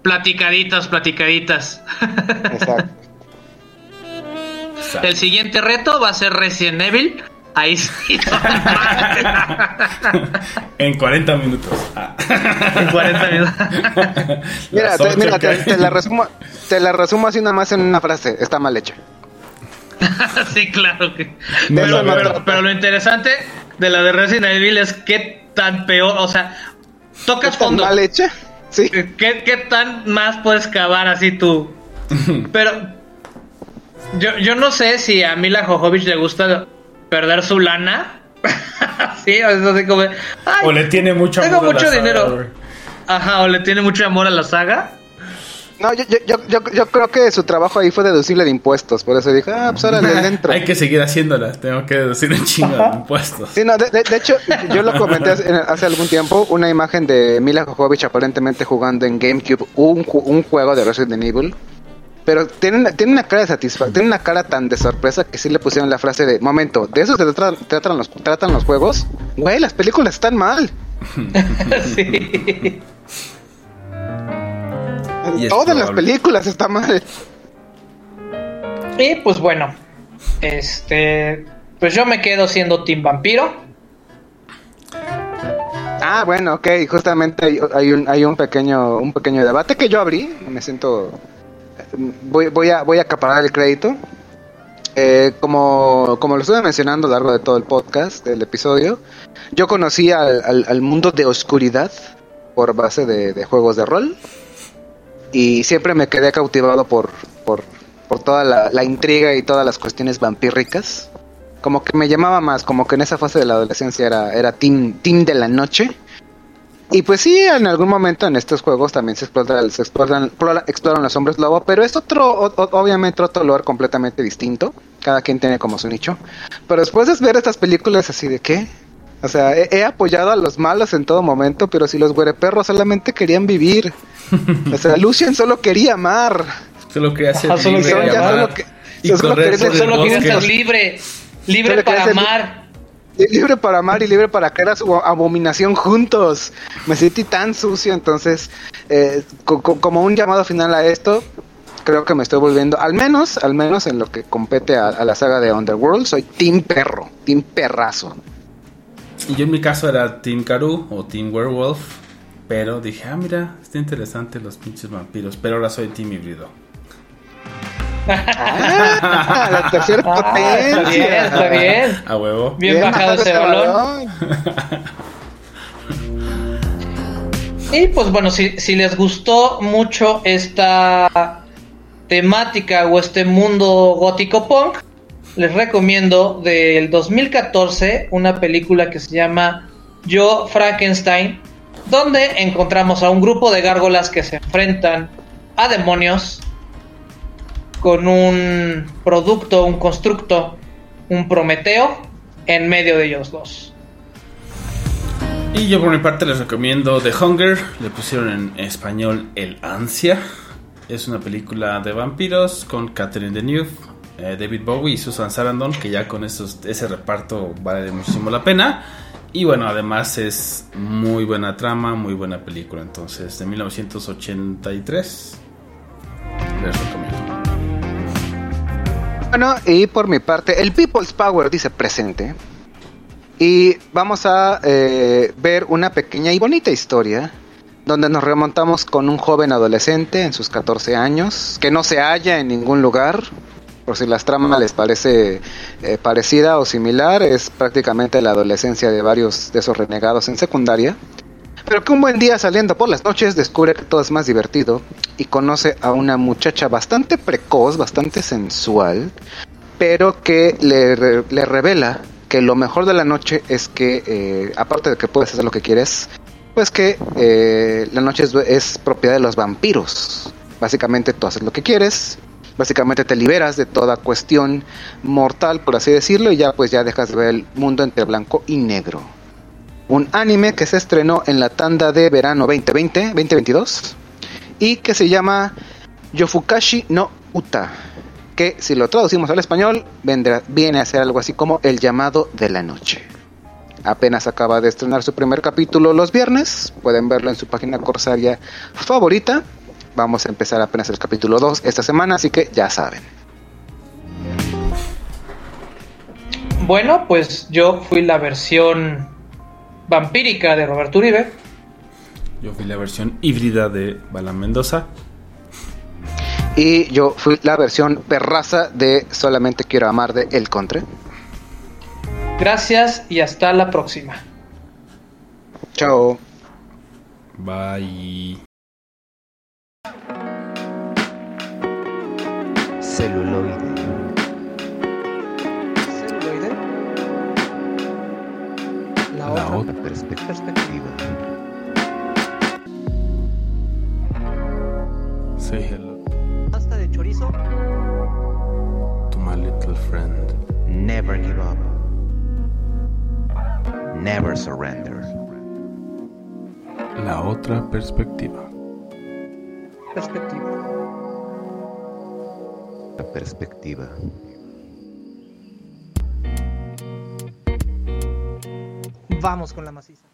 Platicaditas, platicaditas. Exacto. Exacto. El siguiente reto va a ser Resident Evil. Ahí sí. en 40 minutos. Ah. en 40 minutos. Mira, te, mira, te, la resumo, te la resumo así nomás en una frase. Está mal hecha. *laughs* sí, claro que. No pero, lo veo. pero- pero lo interesante de la de Resident Evil es qué tan peor, o sea, tocas ¿Está fondo. mal hecha? Sí. ¿Qué, qué tan más puedes cavar así tú? *laughs* Pero yo, yo no sé si a Mila Jovovich le gusta perder su lana. *laughs* sí, o sea, así como, ay, O le tiene mucho tengo amor a la mucho saga, dinero. Ajá, o le tiene mucho amor a la saga. No, yo, yo, yo, yo, yo creo que su trabajo ahí fue deducible de impuestos. Por eso dije, ah, pues órale, dentro. *laughs* Hay que seguir haciéndolas. Tengo que deducir un chingo de *laughs* impuestos. Sí, no, de, de- de hecho, yo lo comenté hace, hace algún tiempo, una imagen de Mila Jovovich aparentemente jugando en GameCube un, un juego de Resident Evil. Pero tiene, una- tiene una cara de satisfacción, tiene una cara tan de sorpresa que sí le pusieron la frase de, momento, ¿de eso se tratan, tratan, los, tratan los juegos? Güey, las películas están mal. *laughs* sí. Y es Todas las películas están mal. Y pues bueno, este, pues yo me quedo siendo Team Vampiro. Ah, bueno, ok, justamente hay, hay un, hay un pequeño, un pequeño debate que yo abrí, me siento, voy, voy a, voy a acaparar el crédito. Eh, como, como lo estuve mencionando a lo largo de todo el podcast, del episodio, yo conocí al, al- al mundo de oscuridad por base de, de juegos de rol y siempre me quedé cautivado por, por, por toda la, la intriga y todas las cuestiones vampíricas como que me llamaba más, como que en esa fase de la adolescencia era, era team, team de la noche. Y pues sí, en algún momento en estos juegos también se exploran, se exploran, explora- exploran los hombres lobo, pero es otro, o- obviamente otro lore completamente distinto. Cada quien tiene como su nicho. Pero después de ver estas películas así de qué, o sea, he, he apoyado a los malos en todo momento, pero si los güereperros solamente querían vivir. *laughs* O sea, Lucien solo quería amar. Solo quería ser Ajá, libre quería. Solo que- y solo quería- Solo quieren bosque. ser libre, libre Solo para amar. libre para amar y libre para crear su abominación juntos. Me sentí tan sucio, entonces, eh, co- co- como un llamado final a esto, creo que me estoy volviendo, al menos, al menos en lo que compete a, a la saga de Underworld, soy Team Perro, Team Perrazo. Y yo en mi caso era Team Karu o Team Werewolf. Pero dije, ah, mira, está interesante los pinches vampiros. Pero ahora soy Team híbrido. Ah, la tercera *laughs* Ah, potencia. está bien, está bien. A huevo. Bien, bajado ese balón. Y pues bueno, si, si les gustó mucho esta temática o este mundo gótico punk, les recomiendo del 2014 una película que se llama Yo Frankenstein, donde encontramos a un grupo de gárgolas que se enfrentan a demonios con un producto, un constructo, un Prometeo en medio de ellos dos. Y yo por mi parte les recomiendo The Hunger, le pusieron en español El Ansia. Es una película de vampiros con Catherine Deneuve, eh, David Bowie y Susan Sarandon, que ya con ese reparto vale muchísimo la pena. Y bueno, además es muy buena trama, muy buena película. Entonces, de 1983, les recomiendo. Bueno, y por mi parte, el People's Power dice presente. Y vamos a eh, ver una pequeña y bonita historia donde nos remontamos con un joven adolescente en sus 14 años que no se halla en ningún lugar. Por si las tramas les parece eh, parecida o similar, es prácticamente la adolescencia de varios de esos renegados en secundaria. Pero que un buen día saliendo por las noches descubre que todo es más divertido y conoce a una muchacha bastante precoz, bastante sensual, pero que le, le revela que lo mejor de la noche es que, eh, aparte de que puedes hacer lo que quieres, pues que eh, la noche es, es propiedad de los vampiros. Básicamente tú haces lo que quieres, básicamente te liberas de toda cuestión mortal, por así decirlo, y ya pues ya dejas de ver el mundo entre blanco y negro un anime que se estrenó en la tanda de verano 2020, 2022 y que se llama Yofukashi no Uta, que si lo traducimos al español vendrá, viene a ser algo así como El llamado de la noche. Apenas acaba de estrenar su primer capítulo los viernes, pueden verlo en su página corsaria favorita. Vamos a empezar apenas el capítulo 2 esta semana, así que ya saben. Bueno, pues yo fui la versión vampírica de Roberto Uribe. Yo fui la versión híbrida de Bala Mendoza. Y yo fui la versión perraza de Solamente quiero amar de El Contre. Gracias y hasta la próxima. Chao. Bye. Celuloide. Celuloide. La, La otra, otra perspectiva. Perspectiva. Say hello Pasta de chorizo. to my little friend. Never give up. Never surrender. La otra perspectiva. Perspectiva. La perspectiva. Vamos con la maciza.